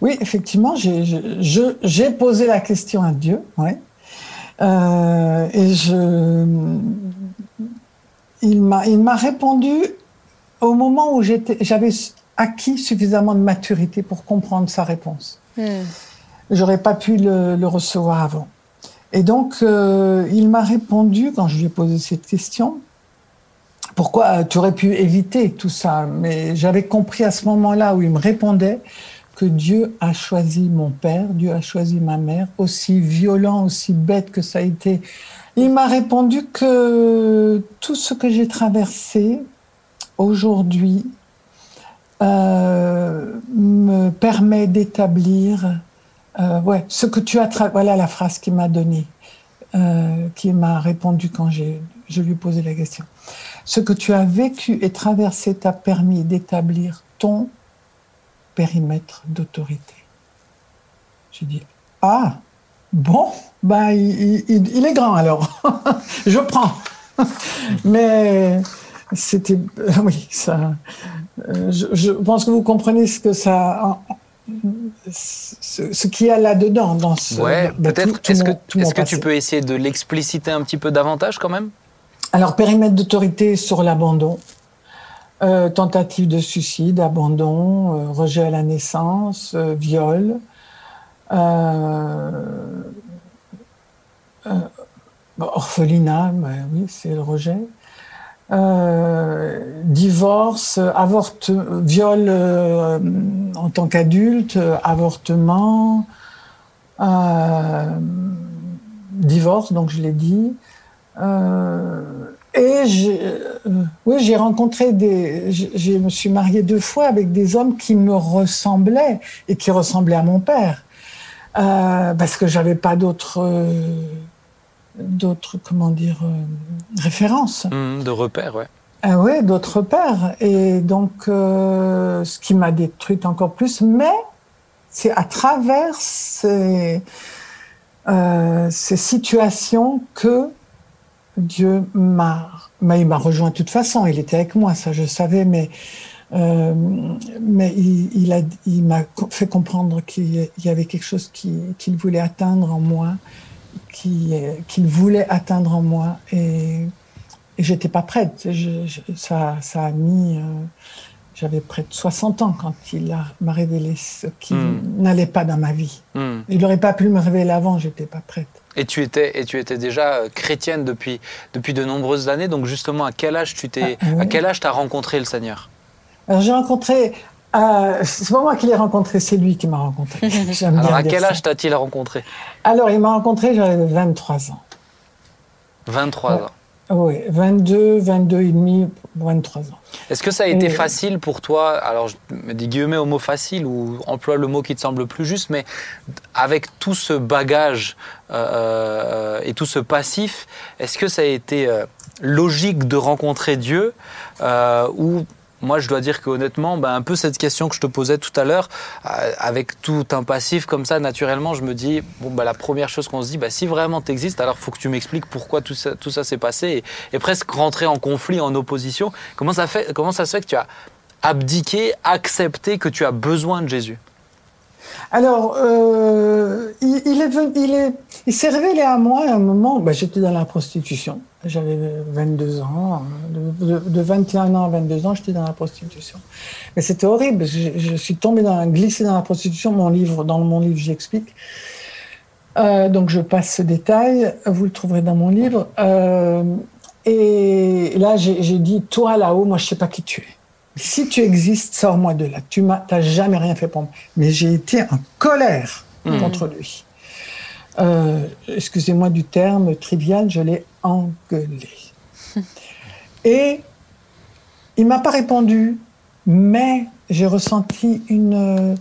Oui, effectivement, j'ai posé la question à Dieu, ouais. Euh, et je, il m'a répondu au moment où j'avais acquis suffisamment de maturité pour comprendre sa réponse. Hmm. J'aurais pas pu le, le, recevoir avant. Et donc, euh, il m'a répondu quand je lui ai posé cette question pourquoi tu aurais pu éviter tout ça? Mais j'avais compris à ce moment-là où il me répondait que Dieu a choisi mon père, Dieu a choisi ma mère, aussi violent, aussi bête que ça a été. Il m'a répondu que tout ce que j'ai traversé aujourd'hui euh, me permet d'établir euh, ouais, ce que tu as voilà la phrase qu'il m'a donnée, euh, qui m'a répondu quand je lui ai posé la question. Ce que tu as vécu et traversé t'a permis d'établir ton périmètre d'autorité. J'ai dit, ah, bon, ben, il, est grand alors. je prends. Mais c'était, oui, ça. Euh, je, pense que vous comprenez ce que ça, ce, qu'il y a là-dedans dans ce. Ouais, peut-être. Est-ce que, est que tu peux essayer de l'expliciter un petit peu davantage quand même? Alors, périmètre d'autorité sur l'abandon. Euh, tentative de suicide, abandon, euh, rejet à la naissance, viol, orphelinat, ben oui, c'est le rejet. Euh, divorce, avorte, viol euh, en tant qu'adulte, avortement, euh, divorce, donc je l'ai dit. et oui, j'ai rencontré des. Je me suis mariée deux fois avec des hommes qui me ressemblaient et qui ressemblaient à mon père. parce que j'avais pas d'autres d'autres, comment dire, euh, références. Mmh, de repères, ouais. Ah ouais, d'autres repères. Et donc, euh, ce qui m'a détruite encore plus, mais c'est à travers ces, euh, ces situations que Dieu m'a, il m'a rejoint de toute façon. Il était avec moi, ça je savais, mais mais il, a, il m'a fait comprendre qu'il y avait quelque chose qu'il voulait atteindre en moi qu'il voulait atteindre en moi. Et, et j'étais pas prête. ça, ça, a mis. Euh, j'avais près de 60 ans quand il m'a révélé ce qui hmm. n'allait pas dans ma vie. Hmm. Il n'aurait pas pu me révéler avant, j'étais pas prête. Et tu étais, et tu étais déjà euh, chrétienne depuis, depuis de nombreuses années. Donc justement, à quel âge tu t'es, ah, à quel âge t'as rencontré le Seigneur? Alors j'ai rencontré euh, c'est pas moi qui l'ai rencontré, c'est lui qui m'a rencontré. Alors, à quel âge t'as-t-il rencontré? Alors, il m'a rencontré, j'avais 23 ans. 23 ans Oui, 22, 22 et demi, 23 ans. Est-ce que ça a été facile pour toi? Alors, je me dis guillemets au mot facile ou emploie le mot qui te semble plus juste, mais avec tout ce bagage euh, euh, et tout ce passif, est-ce que ça a été logique de rencontrer Dieu ou moi, je dois dire que honnêtement, ben, un peu cette question que je te posais tout à l'heure, euh, avec tout un passif comme ça, naturellement, je me dis, bon, ben, la première chose qu'on se dit, ben, si vraiment tu existes, alors faut que tu m'expliques pourquoi tout ça, tout ça s'est passé et, presque rentrer en conflit, en opposition. Comment ça, fait, comment ça se fait que tu as abdiqué, accepté que tu as besoin de Jésus? Alors, euh, il, est, il, est, il s'est révélé à moi à un moment, ben, j'étais dans la prostitution. J'avais 22 ans, de, 21 ans à 22 ans, j'étais dans la prostitution. Mais c'était horrible, je, suis tombée dans, glissée dans la prostitution. Mon livre, dans mon livre, j'explique. Euh, donc je passe ce détail, vous le trouverez dans mon livre. Euh, et là, j'ai dit, toi là-haut, moi je sais pas qui tu es. Si tu existes, sors-moi de là. Tu n'as jamais rien fait pour moi. Mais j'ai été en colère hmm. contre lui. Euh, excusez-moi du terme trivial, je l'ai engueulé. Et il m'a pas répondu, mais j'ai ressenti une,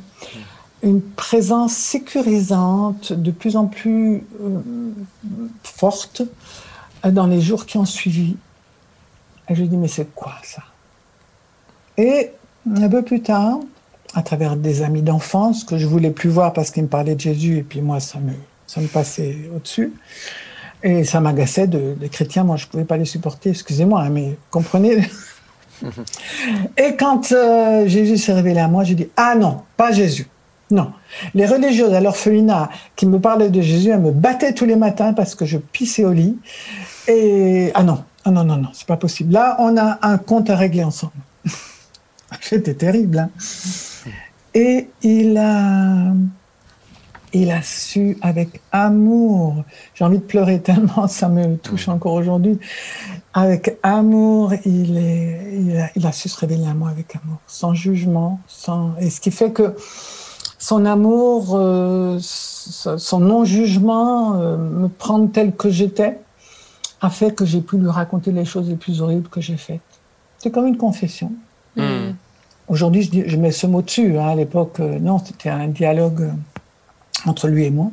une présence sécurisante de plus en plus euh, forte dans les jours qui ont suivi. Et je lui ai dit, mais c'est quoi ça? Et un peu plus tard, à travers des amis d'enfance que je voulais plus voir parce qu'ils me parlaient de Jésus et puis moi ça me ça me passait au-dessus. Et ça m'agaçait de, des chrétiens, moi je ne pouvais pas les supporter, excusez-moi, hein, mais comprenez. et quand euh, Jésus s'est révélé à moi, j'ai dit Ah non, pas Jésus. Non. Les religieuses à l'orphelinat qui me parlaient de Jésus, elles me battaient tous les matins parce que je pissais au lit. Et ah non, ah non, non, non, c'est pas possible. Là, on a un compte à régler ensemble. C'était terrible. Hein. Et il a il a su avec amour, j'ai envie de pleurer tellement, ça me touche encore aujourd'hui, avec amour, il, est, il, a, su se révéler à moi avec amour, sans jugement, sans, et ce qui fait que son amour, euh, son non-jugement, euh, me prendre tel que j'étais, a fait que j'ai pu lui raconter les choses les plus horribles que j'ai faites. C'est comme une confession. Mm. Aujourd'hui, je, je, mets ce mot dessus. Hein. À l'époque, euh, non, c'était un dialogue entre lui et moi.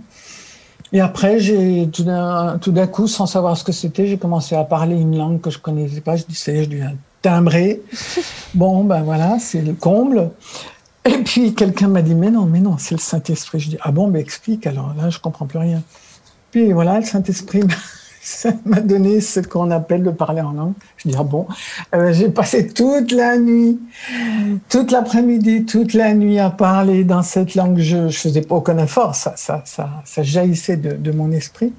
Et après, j'ai tout d'un coup, sans savoir ce que c'était, j'ai commencé à parler une langue que je connaissais pas. Je disais, je dis timbré. Bon, ben voilà, c'est le comble. Et puis quelqu'un m'a dit, mais non, mais non, c'est le Saint-Esprit. Je dis, ah bon, mais explique. Alors là, je comprends plus rien. Puis voilà, le Saint-Esprit ça m'a donné ce qu'on appelle de parler en langue. Je dis, ah bon, euh, j'ai passé toute la nuit, toute l'après-midi, toute la nuit à parler dans cette langue. Je ne faisais aucun effort, ça, ça, ça, ça jaillissait de, de, mon esprit.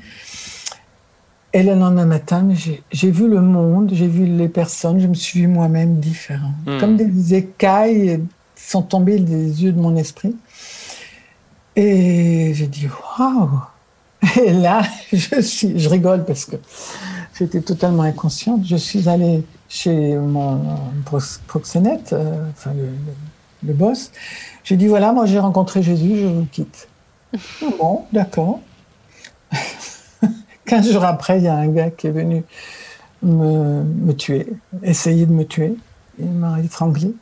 Et le lendemain matin, j'ai vu le monde, j'ai vu les personnes, je me suis vu moi-même différent. Hmm. Comme des écailles sont tombées des yeux de mon esprit. Et j'ai dit, waouh et là, je, suis, je rigole parce que j'étais totalement inconsciente. Je suis allée chez mon proxénète, euh, enfin le, boss. J'ai dit voilà, moi j'ai rencontré Jésus, je vous quitte. Ah bon, d'accord. Quinze jours après, il y a un gars qui est venu me, me tuer, essayer de me tuer. Il m'a étranglé.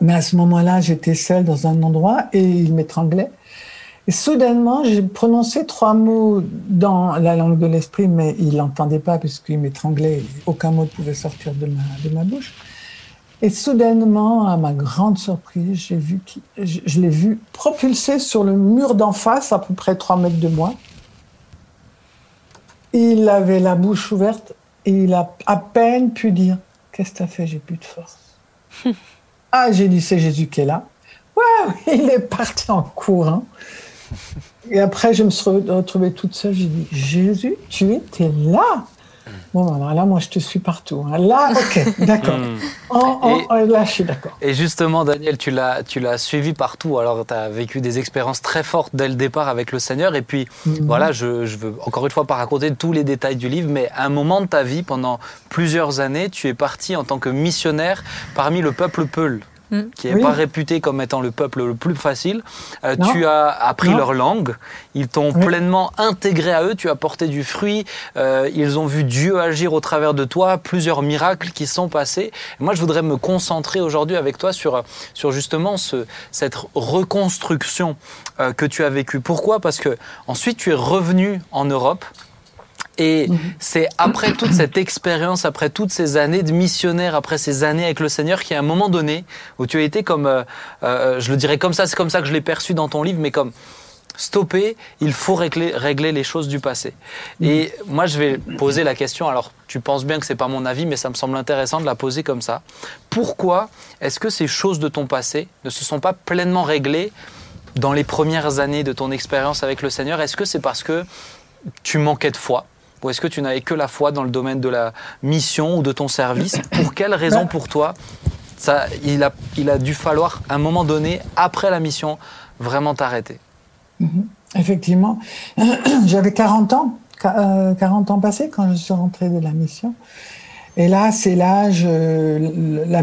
Mais à ce moment-là, j'étais seule dans un endroit et il m'étranglait. Et soudainement, j'ai prononcé trois mots dans la langue de l'esprit, mais il n'entendait pas puisqu'il m'étranglait. Aucun mot ne pouvait sortir de ma, de ma bouche. Et soudainement, à ma grande surprise, j'ai vu je, je l'ai vu propulsé sur le mur d'en face, à peu près trois mètres de moi. Il avait la bouche ouverte et il a à peine pu dire Qu'est-ce que tu as fait? J'ai plus de force. ah, j'ai dit C'est Jésus qui est là. Waouh Il est parti en courant. Et après, je me suis retrouvée toute seule. J'ai dit, Jésus, tu étais là. Bon, alors là, moi, je te suis partout. Hein. Là, ok, d'accord. Hmm. là, je suis d'accord. Et justement, Daniel, tu l'as, tu l'as suivi partout. Alors, tu as vécu des expériences très fortes dès le départ avec le Seigneur. Et puis, mhm. voilà, je, je veux encore une fois pas raconter tous les détails du livre, mais à un moment de ta vie, pendant plusieurs années, tu es parti en tant que missionnaire parmi le peuple Peul. Mm. qui n'est pas réputé comme étant le peuple le plus facile. Euh, tu as appris leur langue, ils t'ont pleinement intégré à eux, tu as porté du fruit, euh, ils ont vu Dieu agir au travers de toi, plusieurs miracles qui sont passés. moi, je voudrais me concentrer aujourd'hui avec toi sur, sur justement ce, cette reconstruction euh, que tu as vécue. Pourquoi? Parce que ensuite, tu es revenu en Europe. Et mhm. c'est après toute cette expérience, après toutes ces années de missionnaire, après ces années avec le Seigneur, qu'il y a un moment donné où tu as été comme, euh, euh, je le dirais comme ça, c'est comme ça que je l'ai perçu dans ton livre, mais comme stopper, il faut régler, régler les choses du passé. Mhm. Et moi, je vais poser la question. Alors, tu penses bien que c'est pas mon avis, mais ça me semble intéressant de la poser comme ça. Pourquoi est-ce que ces choses de ton passé ne se sont pas pleinement réglées dans les premières années de ton expérience avec le Seigneur? Est-ce que c'est parce que tu manquais de foi? Ou est-ce que tu n'avais que la foi dans le domaine de la mission ou de ton service? Pour quelle raison pour toi ça, il, a, il a dû falloir, à un moment donné, après la mission, vraiment t'arrêter? Mhm. Effectivement. J'avais 40 ans, 40 euh, ans passés quand je suis rentrée de la mission. Et là, c'est l'âge, euh, la,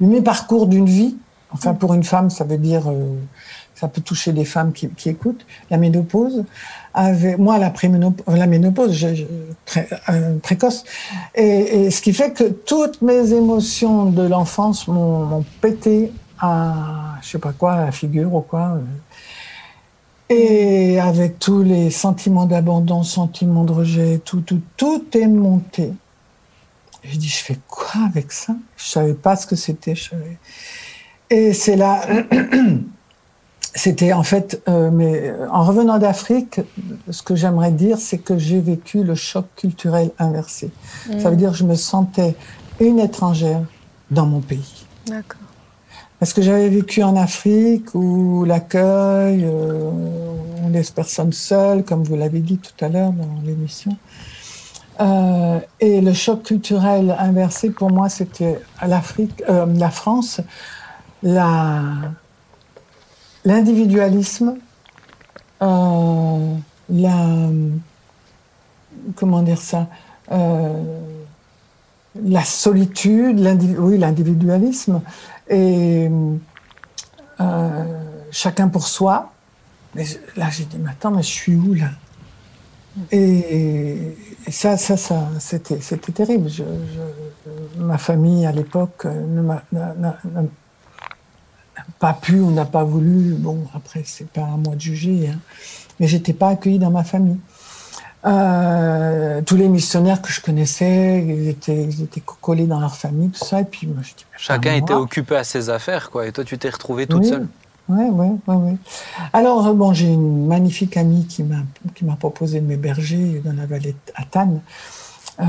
mi-parcours d'une vie. Enfin, pour une femme, ça veut dire, euh, ça peut toucher des femmes qui, qui écoutent, la ménopause moi la, ménopause je, euh, précoce, et, ce qui fait que toutes mes émotions de l'enfance m'ont pété à, je sais pas quoi, à la figure ou quoi. Et avec tous les sentiments d'abandon, sentiments de rejet, tout, tout, tout est monté. Je dis, je fais quoi avec ça? Je savais pas ce que c'était. Et c'est là c'était en fait, euh, mais euh, en revenant d'Afrique, ce que j'aimerais dire, c'est que j'ai vécu le choc culturel inversé. Ça veut mm. dire que je me sentais une étrangère dans mon pays. D'accord. Parce que j'avais vécu en Afrique où l'accueil, euh, on laisse personne seule, comme vous l'avez dit tout à l'heure dans l'émission. Euh, et le choc culturel inversé, pour moi, c'était l'Afrique, euh, la France, la, l'individualisme, euh, la, comment dire ça, euh, la solitude, oui, l'individualisme, et euh, chacun pour soi. Mais là, j'ai dit, mais attends, mais je suis où là? Et, ça, ça, ça c'était, terrible. ma famille à l'époque ne m'a pas pu, on n'a pas voulu. Bon, après, c'est pas à moi de juger. Hein. Mais j'étais pas accueillie dans ma famille. Euh, tous les missionnaires que je connaissais, ils étaient, ils étaient collés dans leur famille, tout ça. Et puis moi, je dis, Chacun était occupé à ses affaires, quoi. Et toi, tu t'es retrouvée toute seule. Oui, oui, oui. Alors, bon, j'ai une magnifique amie qui m'a, qui m'a proposé de m'héberger dans la vallée à Tannes. Euh,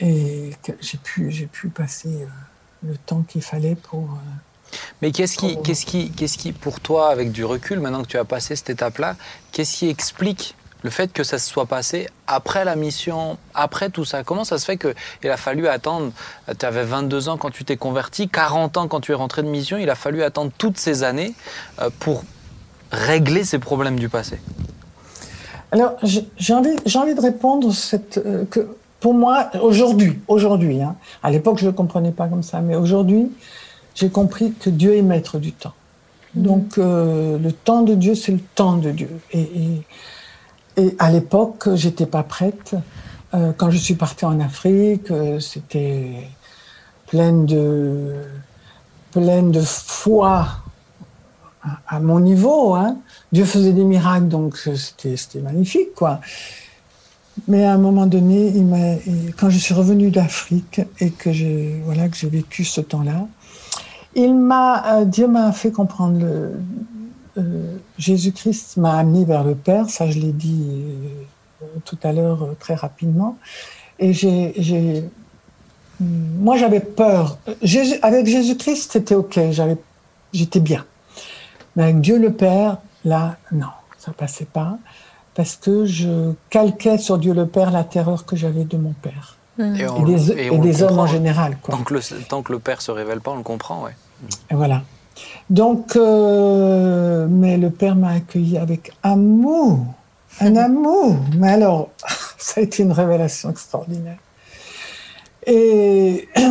et j'ai pu, j'ai pu passer euh, le temps qu'il fallait pour. Euh, Mais qu'est-ce qui, qu'est-ce qui, qu'est-ce qui, pour toi, avec du recul, maintenant que tu as passé cette étape-là, qu'est-ce qui explique le fait que ça se soit passé après la mission, après tout ça? Comment ça se fait qu'il a fallu attendre, tu avais 22 ans quand tu t'es converti, 40 ans quand tu es rentré de mission, il a fallu attendre toutes ces années pour régler ces problèmes du passé? Alors, j'ai envie, envie, de répondre cette, que pour moi, aujourd'hui, aujourd'hui, hein, à l'époque je ne le comprenais pas comme ça, mais aujourd'hui, j'ai compris que Dieu est maître du temps. Mhm. Donc euh, le temps de Dieu, c'est le temps de Dieu. Et, et, à l'époque, j'étais pas prête. Euh, quand je suis partie en Afrique, euh, c'était pleine de, pleine de foi à, mon niveau. Hein. Dieu faisait des miracles, donc c'était magnifique, quoi. Mais à un moment donné, il quand je suis revenue d'Afrique et que j'ai voilà, que j'ai vécu ce temps-là, il m'a, euh, Dieu m'a fait comprendre le, euh, Jésus-Christ m'a amené vers le Père, ça je l'ai dit euh, tout à l'heure très rapidement. Et j'ai, moi j'avais peur. Avec Jésus-Christ, c'était ok, j'étais bien. Mais avec Dieu le Père, là, non, ça passait pas parce que je calquais sur Dieu le Père la terreur que j'avais de mon père. Hmm. Et, des, hommes en général. Quoi. Tant, que le, tant que le père se révèle pas, on le comprend, ouais. Et voilà. Donc, euh, mais le père m'a accueilli avec amour, un amour. Mais alors, ça a été une révélation extraordinaire. Et, et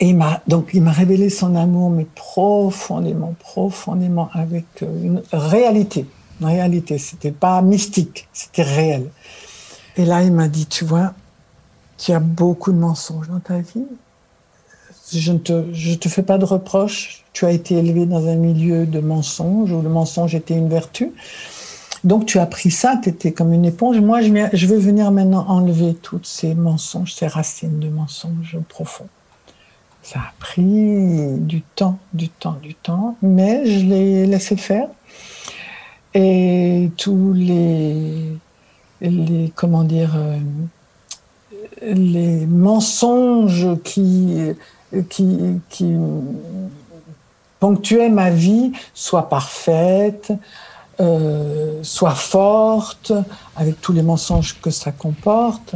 il m'a donc il m'a révélé son amour, mais profondément, profondément, avec une réalité en réalité. C'était pas mystique, c'était réel. Et là, il m'a dit, tu vois, tu as beaucoup de mensonges dans ta vie. Je ne te, je te fais pas de reproches. Tu as été élevé dans un milieu de mensonges où le mensonge était une vertu. Donc tu as pris ça, tu étais comme une éponge. Moi, je, je veux venir maintenant enlever toutes ces mensonges, ces racines de mensonges profonds. Ça a pris du temps, du temps, du temps, mais je l'ai laissé faire et tous les, les comment dire, euh, les mensonges qui, qui, qui ponctuaient ma vie soient parfaites, euh, soient fortes, avec tous les mensonges que ça comporte.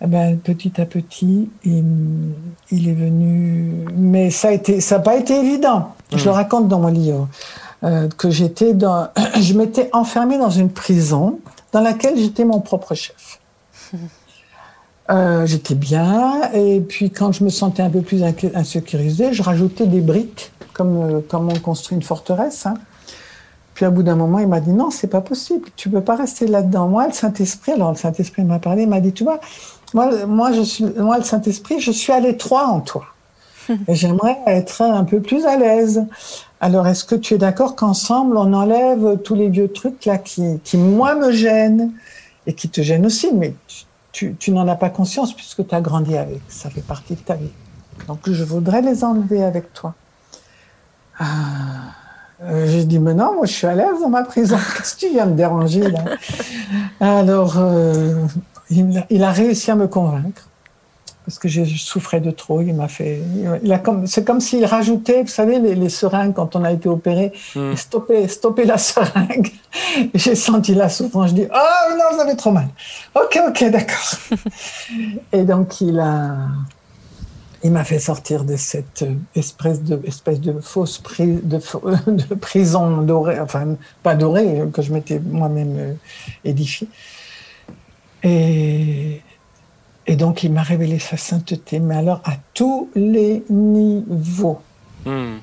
Eh ben, petit à petit, il, il, est venu. Mais ça n'a pas été évident. Je le mmh. raconte dans mon livre. Euh, que j'étais dans, je m'étais enfermée dans une prison dans laquelle j'étais mon propre chef. Euh, j'étais bien, et puis quand je me sentais un peu plus insécurisée, je rajoutais des briques, comme, euh, comme on construit une forteresse. Hein. Puis à bout d'un moment, il m'a dit non, c'est pas possible, tu peux pas rester là-dedans. Moi, le Saint-Esprit, alors le Saint-Esprit m'a parlé, il m'a dit, tu vois, moi, moi, je suis, moi, le Saint-Esprit, je suis à l'étroit en toi. Et j'aimerais être un peu plus à l'aise. Alors, est-ce que tu es d'accord qu'ensemble, on enlève tous les vieux trucs là qui, qui moi, me gênent et qui te gênent aussi, mais tu, tu n'en as pas conscience puisque tu as grandi avec. Ça fait partie de ta vie. Donc, je voudrais les enlever avec toi. Ah, euh, dit, mais non, moi, je suis à l'aise dans ma prison. Qu'est-ce que tu viens me déranger là? Alors, euh, il a réussi à me convaincre parce que je souffrais de trop. Il m'a fait. C'est comme s'il rajoutait, vous savez, les, seringues quand on a été opéré, hmm. stopper, stopper la seringue. J'ai senti la souffrance. Je dis, oh non, vous avez trop mal. Ok, ok, d'accord. et donc il a, il m'a fait sortir de cette espèce de, espèce de fausse de, de prison dorée, enfin pas dorée, que je m'étais moi-même euh, édifiée. Et, et donc, il m'a révélé sa sainteté, mais alors à tous les niveaux. Hmm.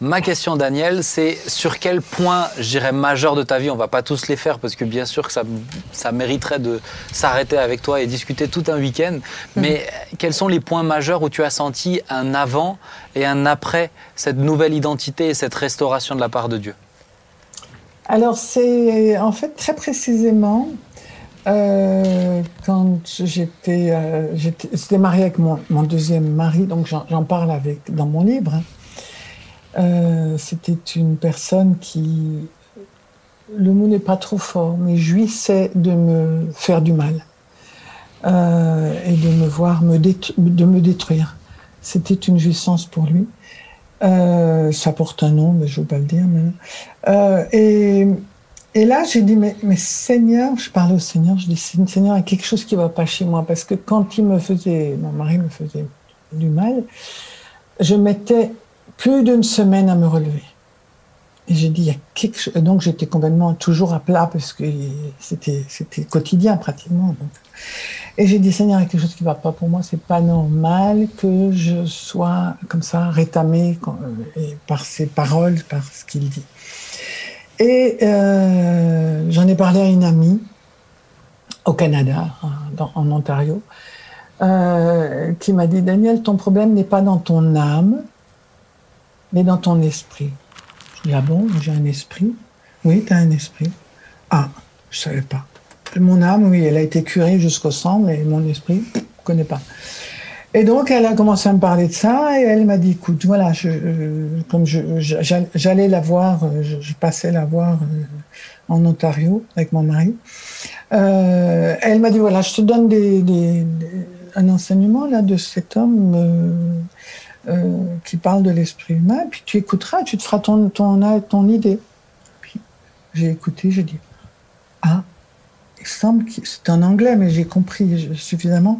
Ma question, Daniel, c'est sur quel point, je dirais, majeur de ta vie, on va pas tous les faire parce que bien sûr que ça, ça mériterait de s'arrêter avec toi et discuter tout un week-end, mhm. mais quels sont les points majeurs où tu as senti un avant et un après cette nouvelle identité et cette restauration de la part de Dieu? Alors c'est en fait très précisément euh, quand j'étais, euh, j'étais mariée avec mon, deuxième mari, donc j'en parle dans mon livre. Hein. Euh, c'était une personne qui, le mot n'est pas trop fort, mais jouissait de me faire du mal euh, et de me voir me, détruire. C'était une jouissance pour lui. Ça porte un nom, mais je ne veux pas le dire. et, et, là, j'ai dit, mais, Seigneur, je parlais au Seigneur, je dis, Seigneur, il y a quelque chose qui ne va pas chez moi, parce que quand il me faisait, mon mari me faisait du mal, je mettais plus d'une semaine à me relever. Et j'ai dit, il y a quelque chose. donc j'étais complètement toujours à plat parce que c'était, quotidien pratiquement. Et j'ai dit, Seigneur, il y a quelque chose qui ne va pas pour moi. C'est pas normal que je sois comme ça rétamé euh, par ses paroles, par ce qu'il dit. Et euh, j'en ai parlé à une amie au Canada, en Ontario, euh, qui m'a dit, Daniel, ton problème n'est pas dans ton âme, mais dans ton esprit. Je dis, ah bon, j'ai un esprit? Oui, tu as un esprit. Ah, je savais pas. Mon âme, oui, elle a été curée jusqu'au sang, mais mon esprit, je ne connais pas. Et donc, elle a commencé à me parler de ça, et elle m'a dit, écoute, voilà, je, comme j'allais la voir, je, passais la voir euh, en Ontario avec mon mari, euh, elle m'a dit, voilà, je te donne un enseignement là de cet homme euh, euh, qui parle de l'esprit humain, puis tu écouteras, tu te feras ton, ton, ton idée. Puis j'ai écouté, j'ai dit Ah, il semble que c'est en anglais, mais j'ai compris suffisamment.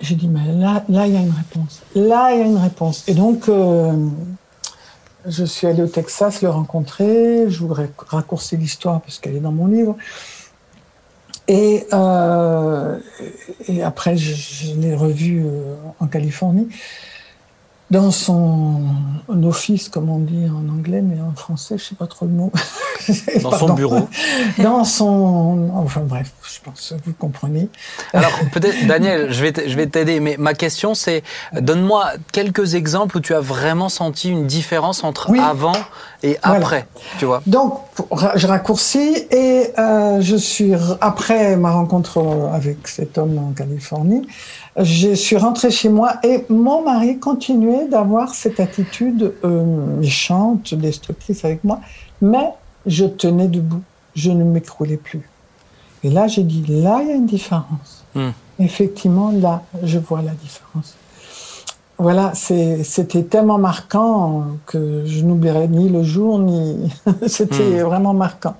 J'ai dit Mais là, là, il y a une réponse. Là, il y a une réponse. Et donc, euh, je suis allée au Texas le rencontrer. Je voudrais raccourcir l'histoire parce qu'elle est dans mon livre. Et, euh, après, je, je l'ai revu en Californie dans son office, comme on dit en anglais, mais en français, je ne sais pas trop le mot. Dans son bureau. Dans son. Enfin bref, je pense que vous comprenez. Alors peut-être, Daniel, je vais, t'aider, mais ma question c'est donne-moi quelques exemples où tu as vraiment senti une différence entre avant et après, tu vois. Donc, je raccourcis et euh, je suis, après ma rencontre avec cet homme en Californie, je suis rentrée chez moi et mon mari continuait d'avoir cette attitude euh, méchante, destructrice avec moi, mais je tenais debout, je ne m'écroulais plus. Et là, j'ai dit, là, il y a une différence. Hmm. Effectivement, là, je vois la différence. Voilà, c'était tellement marquant que je n'oublierai ni le jour, ni... c'était hmm. vraiment marquant.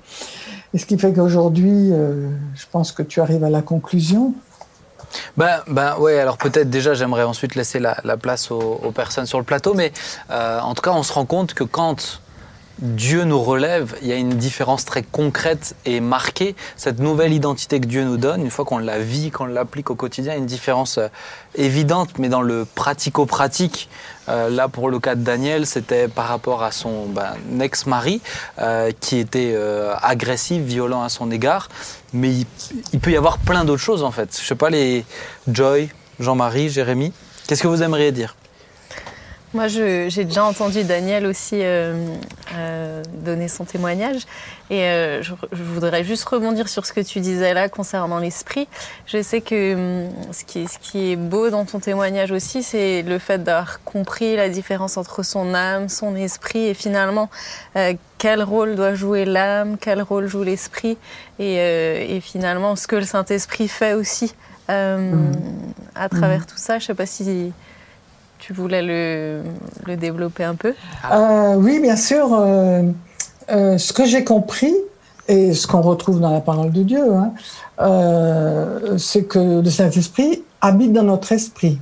Et ce qui fait qu'aujourd'hui, euh, je pense que tu arrives à la conclusion ben, ben ouais, alors peut-être déjà j'aimerais ensuite laisser la, place aux, personnes sur le plateau, mais euh, en tout cas on se rend compte que quand Dieu nous relève, il y a une différence très concrète et marquée. Cette nouvelle identité que Dieu nous donne, une fois qu'on la vit, qu'on l'applique au quotidien, il y a une différence euh, évidente, mais dans le pratico-pratique, euh, là pour le cas de Daniel, c'était par rapport à son ben, ex-mari qui était agressif, violent à son égard mais il, peut y avoir plein d'autres choses en fait. Je sais pas, les Joy, Jean-Marie, Jérémy, qu'est-ce que vous aimeriez dire? Moi, j'ai déjà entendu Daniel aussi euh, euh, donner son témoignage. Et euh, je, voudrais juste rebondir sur ce que tu disais là concernant l'esprit. Je sais que hum, ce qui, ce qui est beau dans ton témoignage aussi, c'est le fait d'avoir compris la différence entre son âme, son esprit, et finalement, quel rôle doit jouer l'âme, quel rôle joue l'esprit, et, et, finalement, ce que le Saint-Esprit fait aussi. Mmh. À travers mmh. tout ça, je ne sais pas si tu voulais le, développer un peu? Euh, Oui, bien sûr. Euh, euh, ce que j'ai compris, et ce qu'on retrouve dans la parole de Dieu, hein, c'est que le Saint-Esprit habite dans notre esprit.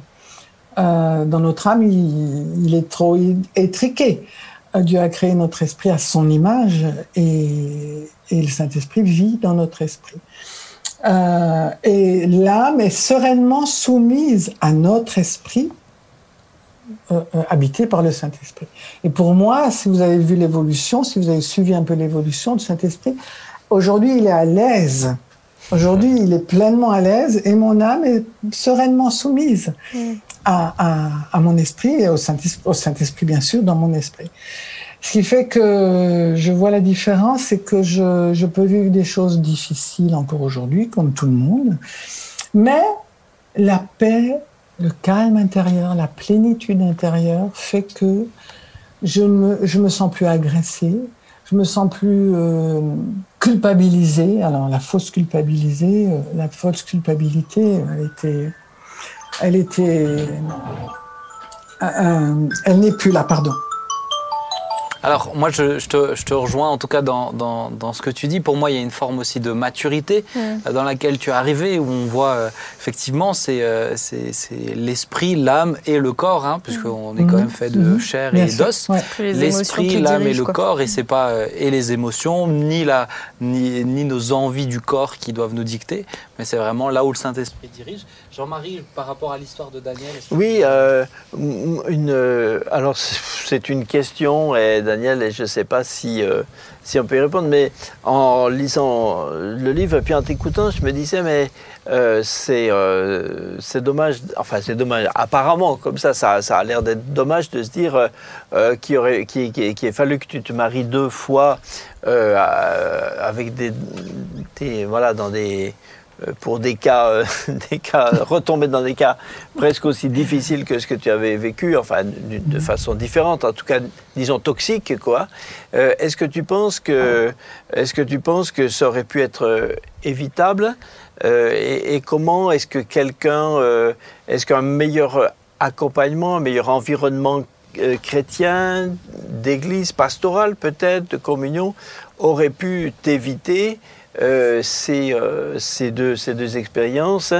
dans notre âme, il, est trop étriqué. Dieu a créé notre esprit à son image et le Saint-Esprit vit dans notre esprit. et l'âme est sereinement soumise à notre esprit euh, euh, habité par le Saint-Esprit. Et pour moi, si vous avez vu l'évolution, si vous avez suivi un peu l'évolution du Saint-Esprit, aujourd'hui, il est à l'aise. Aujourd'hui, il est pleinement à l'aise et mon âme est sereinement soumise à, à, mon esprit et au Saint-Esprit, bien sûr, dans mon esprit. Ce qui fait que je vois la différence, c'est que je, je, peux vivre des choses difficiles encore aujourd'hui, comme tout le monde, mais la paix, le calme intérieur, la plénitude intérieure fait que je me, me sens plus agressée, je me sens plus euh, culpabilisée. Alors la fausse culpabilisée, euh, la fausse culpabilité, elle était, elle était, euh, elle n'est plus là, pardon. Alors moi, je, te, rejoins en tout cas dans, ce que tu dis. Pour moi, il y a une forme aussi de maturité mm. euh, dans laquelle tu es arrivé, où on voit euh, effectivement euh, c'est l'esprit, l'âme et le corps, hein, puisqu'on est quand mm. même fait de mm. chair et d'os. L'esprit, l'âme et le corps, et c'est pas et les émotions, ni, la, ni, ni nos envies du corps qui doivent nous dicter, mais c'est vraiment là où le Saint-Esprit dirige. Jean-Marie, par rapport à l'histoire de Daniel Oui, une, alors c'est une question, et Daniel, et je ne sais pas si, euh, si on peut y répondre, mais en lisant le livre et puis en t'écoutant, je me disais, mais euh, euh, c'est dommage, enfin c'est dommage, apparemment, comme ça, ça, a l'air d'être dommage de se dire qu'il aurait, qui, qui, fallu que tu te maries deux fois avec des, voilà, dans des euh, pour des cas, euh, des cas, retomber dans des cas presque aussi difficiles que ce que tu avais vécu, enfin de façon différente, en tout cas, disons toxique, quoi. Euh, est-ce que tu penses que, est-ce que tu penses que ça aurait pu être évitable et, comment est-ce que quelqu'un, est-ce qu'un meilleur accompagnement, un meilleur environnement chrétien, d'église pastorale peut-être, de communion, aurait pu t'éviter euh, euh, ces, deux, ces deux expériences,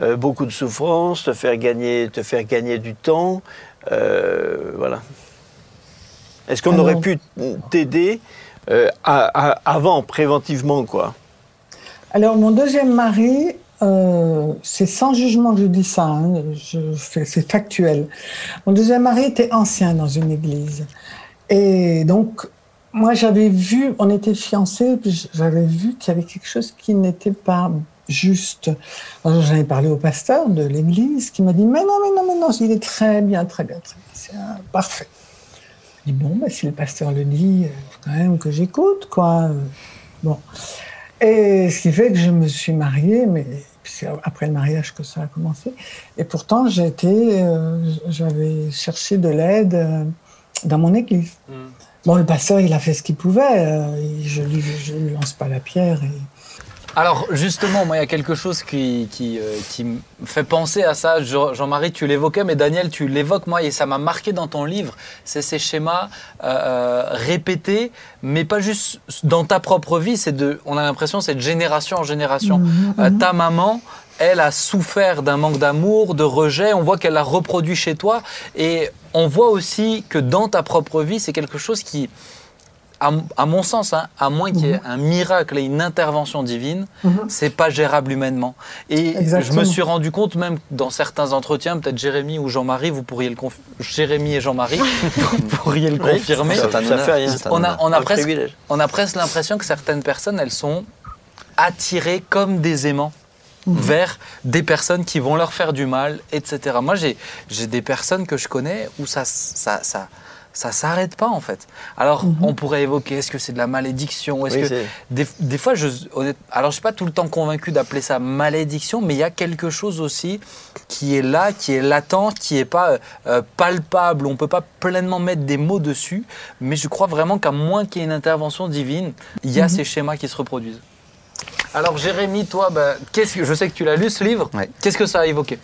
euh, beaucoup de souffrance, te faire gagner, te faire gagner du temps. voilà. Est-ce qu'on aurait pu t'aider avant, préventivement, quoi? Alors, mon deuxième mari, c'est sans jugement que je dis ça, hein, c'est factuel. Mon deuxième mari était ancien dans une église. Et donc, moi, j'avais vu, on était fiancés, j'avais vu qu'il y avait quelque chose qui n'était pas juste. J'en ai parlé au pasteur de l'église qui m'a dit Mais non, mais non, mais non, il est très bien, très bien, très bien, c'est parfait. Je dis Bon, bah, si le pasteur le dit, il faut quand même que j'écoute, quoi. Bon. Et ce qui fait que je me suis mariée, mais c'est après le mariage que ça a commencé. Et pourtant, j'étais, euh, j'avais cherché de l'aide euh, dans mon église. Hmm. Bon, le pasteur, il a fait ce qu'il pouvait. Euh, je ne lui, lance pas la pierre. Alors justement, moi, il y a quelque chose qui, qui, euh, qui me fait penser à ça. Jean-Marie, tu l'évoquais, mais Daniel, tu l'évoques, moi, et ça m'a marqué dans ton livre. C'est ces schémas euh, répétés, mais pas juste dans ta propre vie. C'est de, on a l'impression, c'est de génération en génération. Mhm, mhm. ta maman, elle a souffert d'un manque d'amour, de rejet. On voit qu'elle l'a reproduit chez toi. Et on voit aussi que dans ta propre vie, c'est quelque chose qui, à, mon sens, hein, à moins qu'il y ait mhm. un miracle et une intervention divine, mhm. c'est pas gérable humainement. Et je me suis rendu compte, même dans certains entretiens, peut-être Jérémy ou Jean-Marie, vous pourriez le Jérémy et Jean-Marie, vous pourriez le confirmer. on, a, on, a presque, on a presque l'impression que certaines personnes, elles sont attirées comme des aimants Mhm. vers des personnes qui vont leur faire du mal, etc. Moi, j'ai des personnes que je connais où ça, ça, ça, ça s'arrête pas en fait. Alors mhm. on pourrait évoquer est-ce que c'est de la malédiction Est-ce que des, fois je alors je suis pas tout le temps convaincu d'appeler ça malédiction, mais il y a quelque chose aussi qui est là, qui est latent, qui est pas euh, palpable. On peut pas pleinement mettre des mots dessus, mais je crois vraiment qu'à moins qu'il y ait une intervention divine, il y a mhm. ces schémas qui se reproduisent. Alors Jérémy, toi, bah, que, je sais que tu l'as lu ce livre. Qu'est-ce que ça a évoqué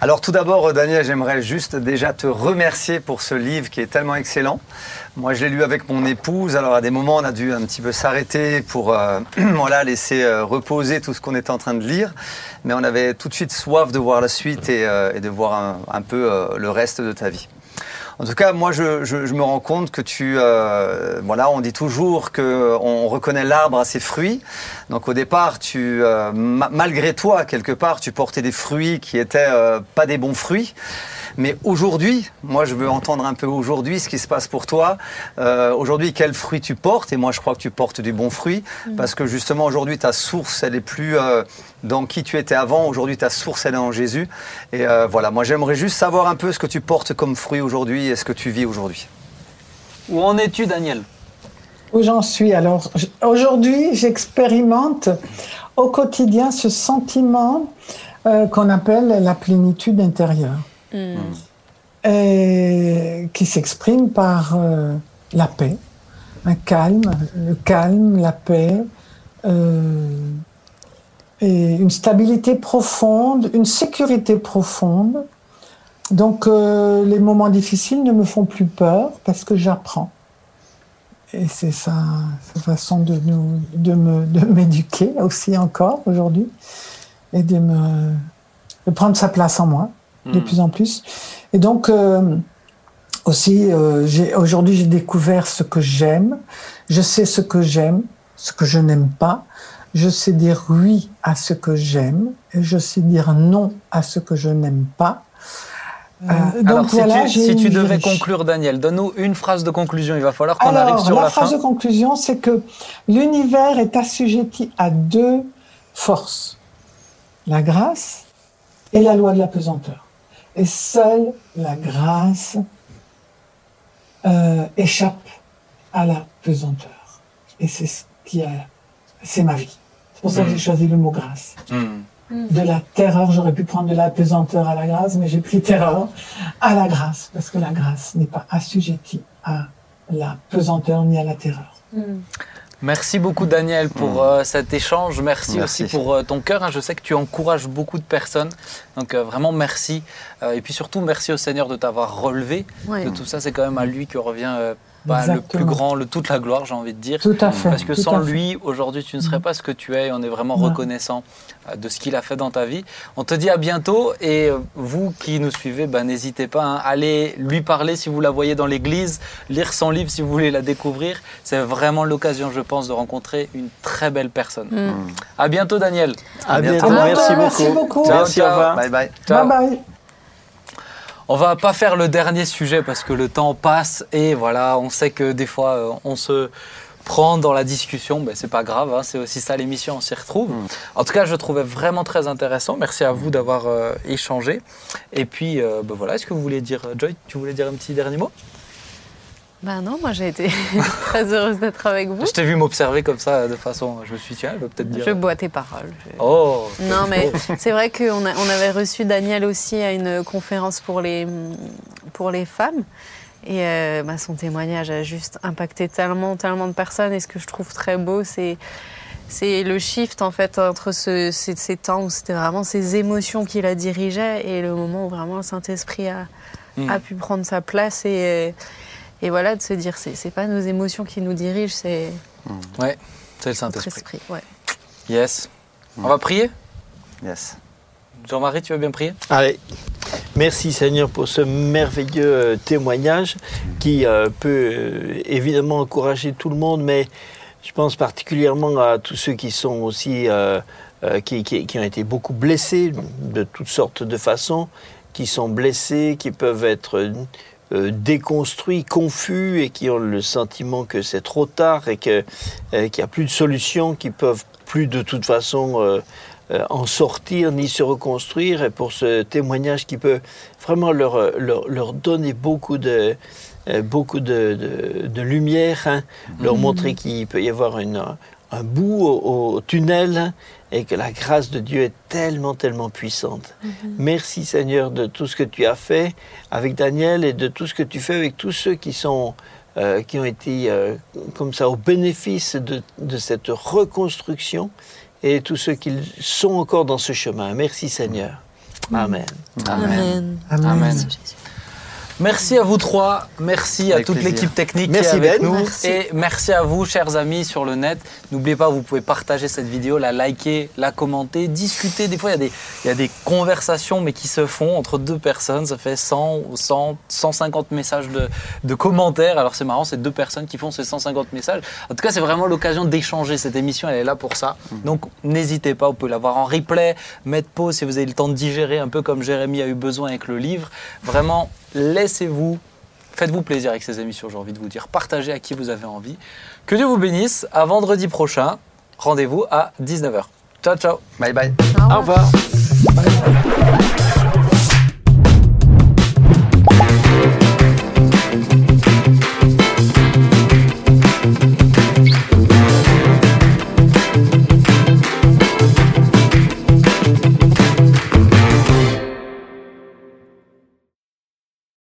alors tout d'abord, Daniel, j'aimerais juste déjà te remercier pour ce livre qui est tellement excellent. Moi, je l'ai lu avec mon épouse. Alors à des moments, on a dû un petit peu s'arrêter pour euh, voilà, laisser euh, reposer tout ce qu'on était en train de lire. Mais on avait tout de suite soif de voir la suite et, euh, de voir un, peu le reste de ta vie. En tout cas, moi, je, je- je me rends compte que tu, euh, voilà, on dit toujours que on reconnaît l'arbre à ses fruits. Donc au départ, tu, euh, ma- malgré toi, quelque part, tu portais des fruits qui étaient euh, pas des bons fruits. Mais aujourd'hui, moi, je veux entendre un peu aujourd'hui ce qui se passe pour toi. Euh, aujourd'hui, quel fruit tu portes? Et moi, je crois que tu portes du bon fruit parce que justement, aujourd'hui, ta source, elle est plus euh, dans qui tu étais avant. Aujourd'hui, ta source, elle est en Jésus. Et euh, voilà, moi, j'aimerais juste savoir un peu ce que tu portes comme fruit aujourd'hui et ce que tu vis aujourd'hui. Où en es-tu, Daniel? Où j'en suis alors Aujourd'hui, j'expérimente au quotidien ce sentiment euh, qu'on appelle la plénitude intérieure, Mm. et qui s'exprime par euh, la paix, un calme, le calme, la paix, euh, et une stabilité profonde, une sécurité profonde. Donc les moments difficiles ne me font plus peur parce que j'apprends. Et c'est sa, sa façon de, nous, de me- de m'éduquer aussi encore aujourd'hui et de, me, de prendre sa place en moi de plus en plus. Et donc euh, aussi, euh, j'ai- aujourd'hui j'ai découvert ce que j'aime, je sais ce que j'aime, ce que je n'aime pas, je sais dire oui à ce que j'aime et je sais dire non à ce que je n'aime pas. Euh, donc Alors, si tu, si devais conclure, Daniel, donne-nous une phrase de conclusion. Il va falloir qu'on arrive sur la, la, phrase fin. de conclusion, c'est que l'univers est assujetti à deux forces, la grâce et la loi de la pesanteur. Et seule la grâce euh, échappe à la pesanteur. Et c'est ce qui a, c'est ma vie. C'est pour ça que j'ai choisi le mot grâce. Hmm. De la terreur, j'aurais pu prendre de la pesanteur à la grâce, mais j'ai pris terreur à la grâce, parce que la grâce n'est pas assujettie à la pesanteur ni à la terreur. Merci beaucoup Daniel pour euh, cet échange. Merci, Merci. aussi pour euh, ton cœur. hein. Je sais que tu encourages beaucoup de personnes. Donc euh, vraiment merci. Euh, et puis surtout merci au Seigneur de t'avoir relevé Ouais. de tout ça. C'est quand même à lui que revient euh, bah, le plus grand, le, toute la gloire, j'ai envie de dire. Tout à fait. Parce que sans lui, aujourd'hui, tu ne serais pas ce que tu es et on est vraiment Ouais. reconnaissant euh, de ce qu'il a fait dans ta vie. On te dit à bientôt et euh, vous qui nous suivez, ben, n'hésitez pas à aller lui parler si vous la voyez dans l'église, lire son livre si vous voulez la découvrir. C'est vraiment l'occasion, je pense, de rencontrer une très belle personne. Mm. À bientôt, Daniel. À bientôt. Merci beaucoup. merci beaucoup. Ciao, Merci, au revoir. Bye bye. Ciao. Bye bye. On va pas faire le dernier sujet parce que le temps passe et voilà, on sait que des fois euh, on se prend dans la discussion, ben c'est pas grave, hein, c'est aussi ça l'émission, on s'y retrouve. En tout cas, je trouvais vraiment très intéressant. Merci à vous d'avoir euh, échangé. Et puis, euh, ben voilà, est-ce que vous voulez dire, Joy, tu voulais dire un petit dernier mot? Ben non, moi j'ai été très heureuse d'être avec vous. Je t'ai vu m'observer comme ça de façon, je me suis dit, tiens, elle peut-être dire. Je bois tes paroles. Je- Oh. Non, mais c'est vrai qu'on on avait reçu Daniel aussi à une conférence pour les, pour les femmes. Et euh, bah, son témoignage a juste impacté tellement, tellement de personnes. Et ce que je trouve très beau, c'est c'est le shift en fait entre ce- ces, ces temps où c'était vraiment ces émotions qui la dirigeaient et le moment où vraiment le Saint-Esprit a, Mm. a pu prendre sa place et, et voilà de se dire c'est c'est pas nos émotions qui nous dirigent, c'est Ouais, c'est le Saint-Esprit. esprit. Ouais. Yes. On va prier? Yes. Jean-Marie, tu veux bien prier? Allez, merci Seigneur pour ce merveilleux euh, témoignage qui euh, peut euh, évidemment encourager tout le monde, mais je pense particulièrement à tous ceux qui sont aussi, euh, qui, qui- qui ont été beaucoup blessés de toutes sortes de façons, qui sont blessés, qui peuvent être euh, déconstruits, confus et qui ont le sentiment que c'est trop tard et euh, qu'il n'y a plus de solution, qui peuvent plus de toute façon euh, en sortir ni se reconstruire. Et pour ce témoignage qui peut vraiment leur, leur, leur donner beaucoup de, beaucoup de, de- de lumière, hein, leur montrer qu'il peut y avoir une, un bout au, au tunnel et que la grâce de Dieu est tellement, tellement puissante. Merci Seigneur de tout ce que tu as fait avec Daniel et de tout ce que tu fais avec tous ceux qui sont... euh, qui ont été euh, comme ça au bénéfice de, de cette reconstruction et tous ceux qui sont encore dans ce chemin. Merci Seigneur. Amen. Amen. Amen. Amen. Merci, à vous trois, merci Avec à toute l'équipe technique Merci, qui est avec Ben. nous Merci. et merci à vous chers amis sur le net. N'oubliez pas, vous pouvez partager cette vidéo, la liker, la commenter, discuter. Des fois, il y, a des, il y a des conversations mais qui se font entre deux personnes. Ça fait 100 ou 100, 150 messages de, de commentaires. Alors c'est marrant, c'est deux personnes qui font ces 150 messages. En tout cas, c'est vraiment l'occasion d'échanger. Cette émission, elle est là pour ça. Donc n'hésitez pas, vous pouvez la voir en replay, mettre pause si vous avez le temps de digérer, un peu comme Jérémy a eu besoin avec le livre. Vraiment, laissez-vous, faites-vous plaisir avec ces émissions, j'ai envie de vous dire. Partagez à qui vous avez envie. Que Dieu vous bénisse. À vendredi prochain. Rendez-vous à 19h. Ciao, ciao. Bye bye. Au revoir.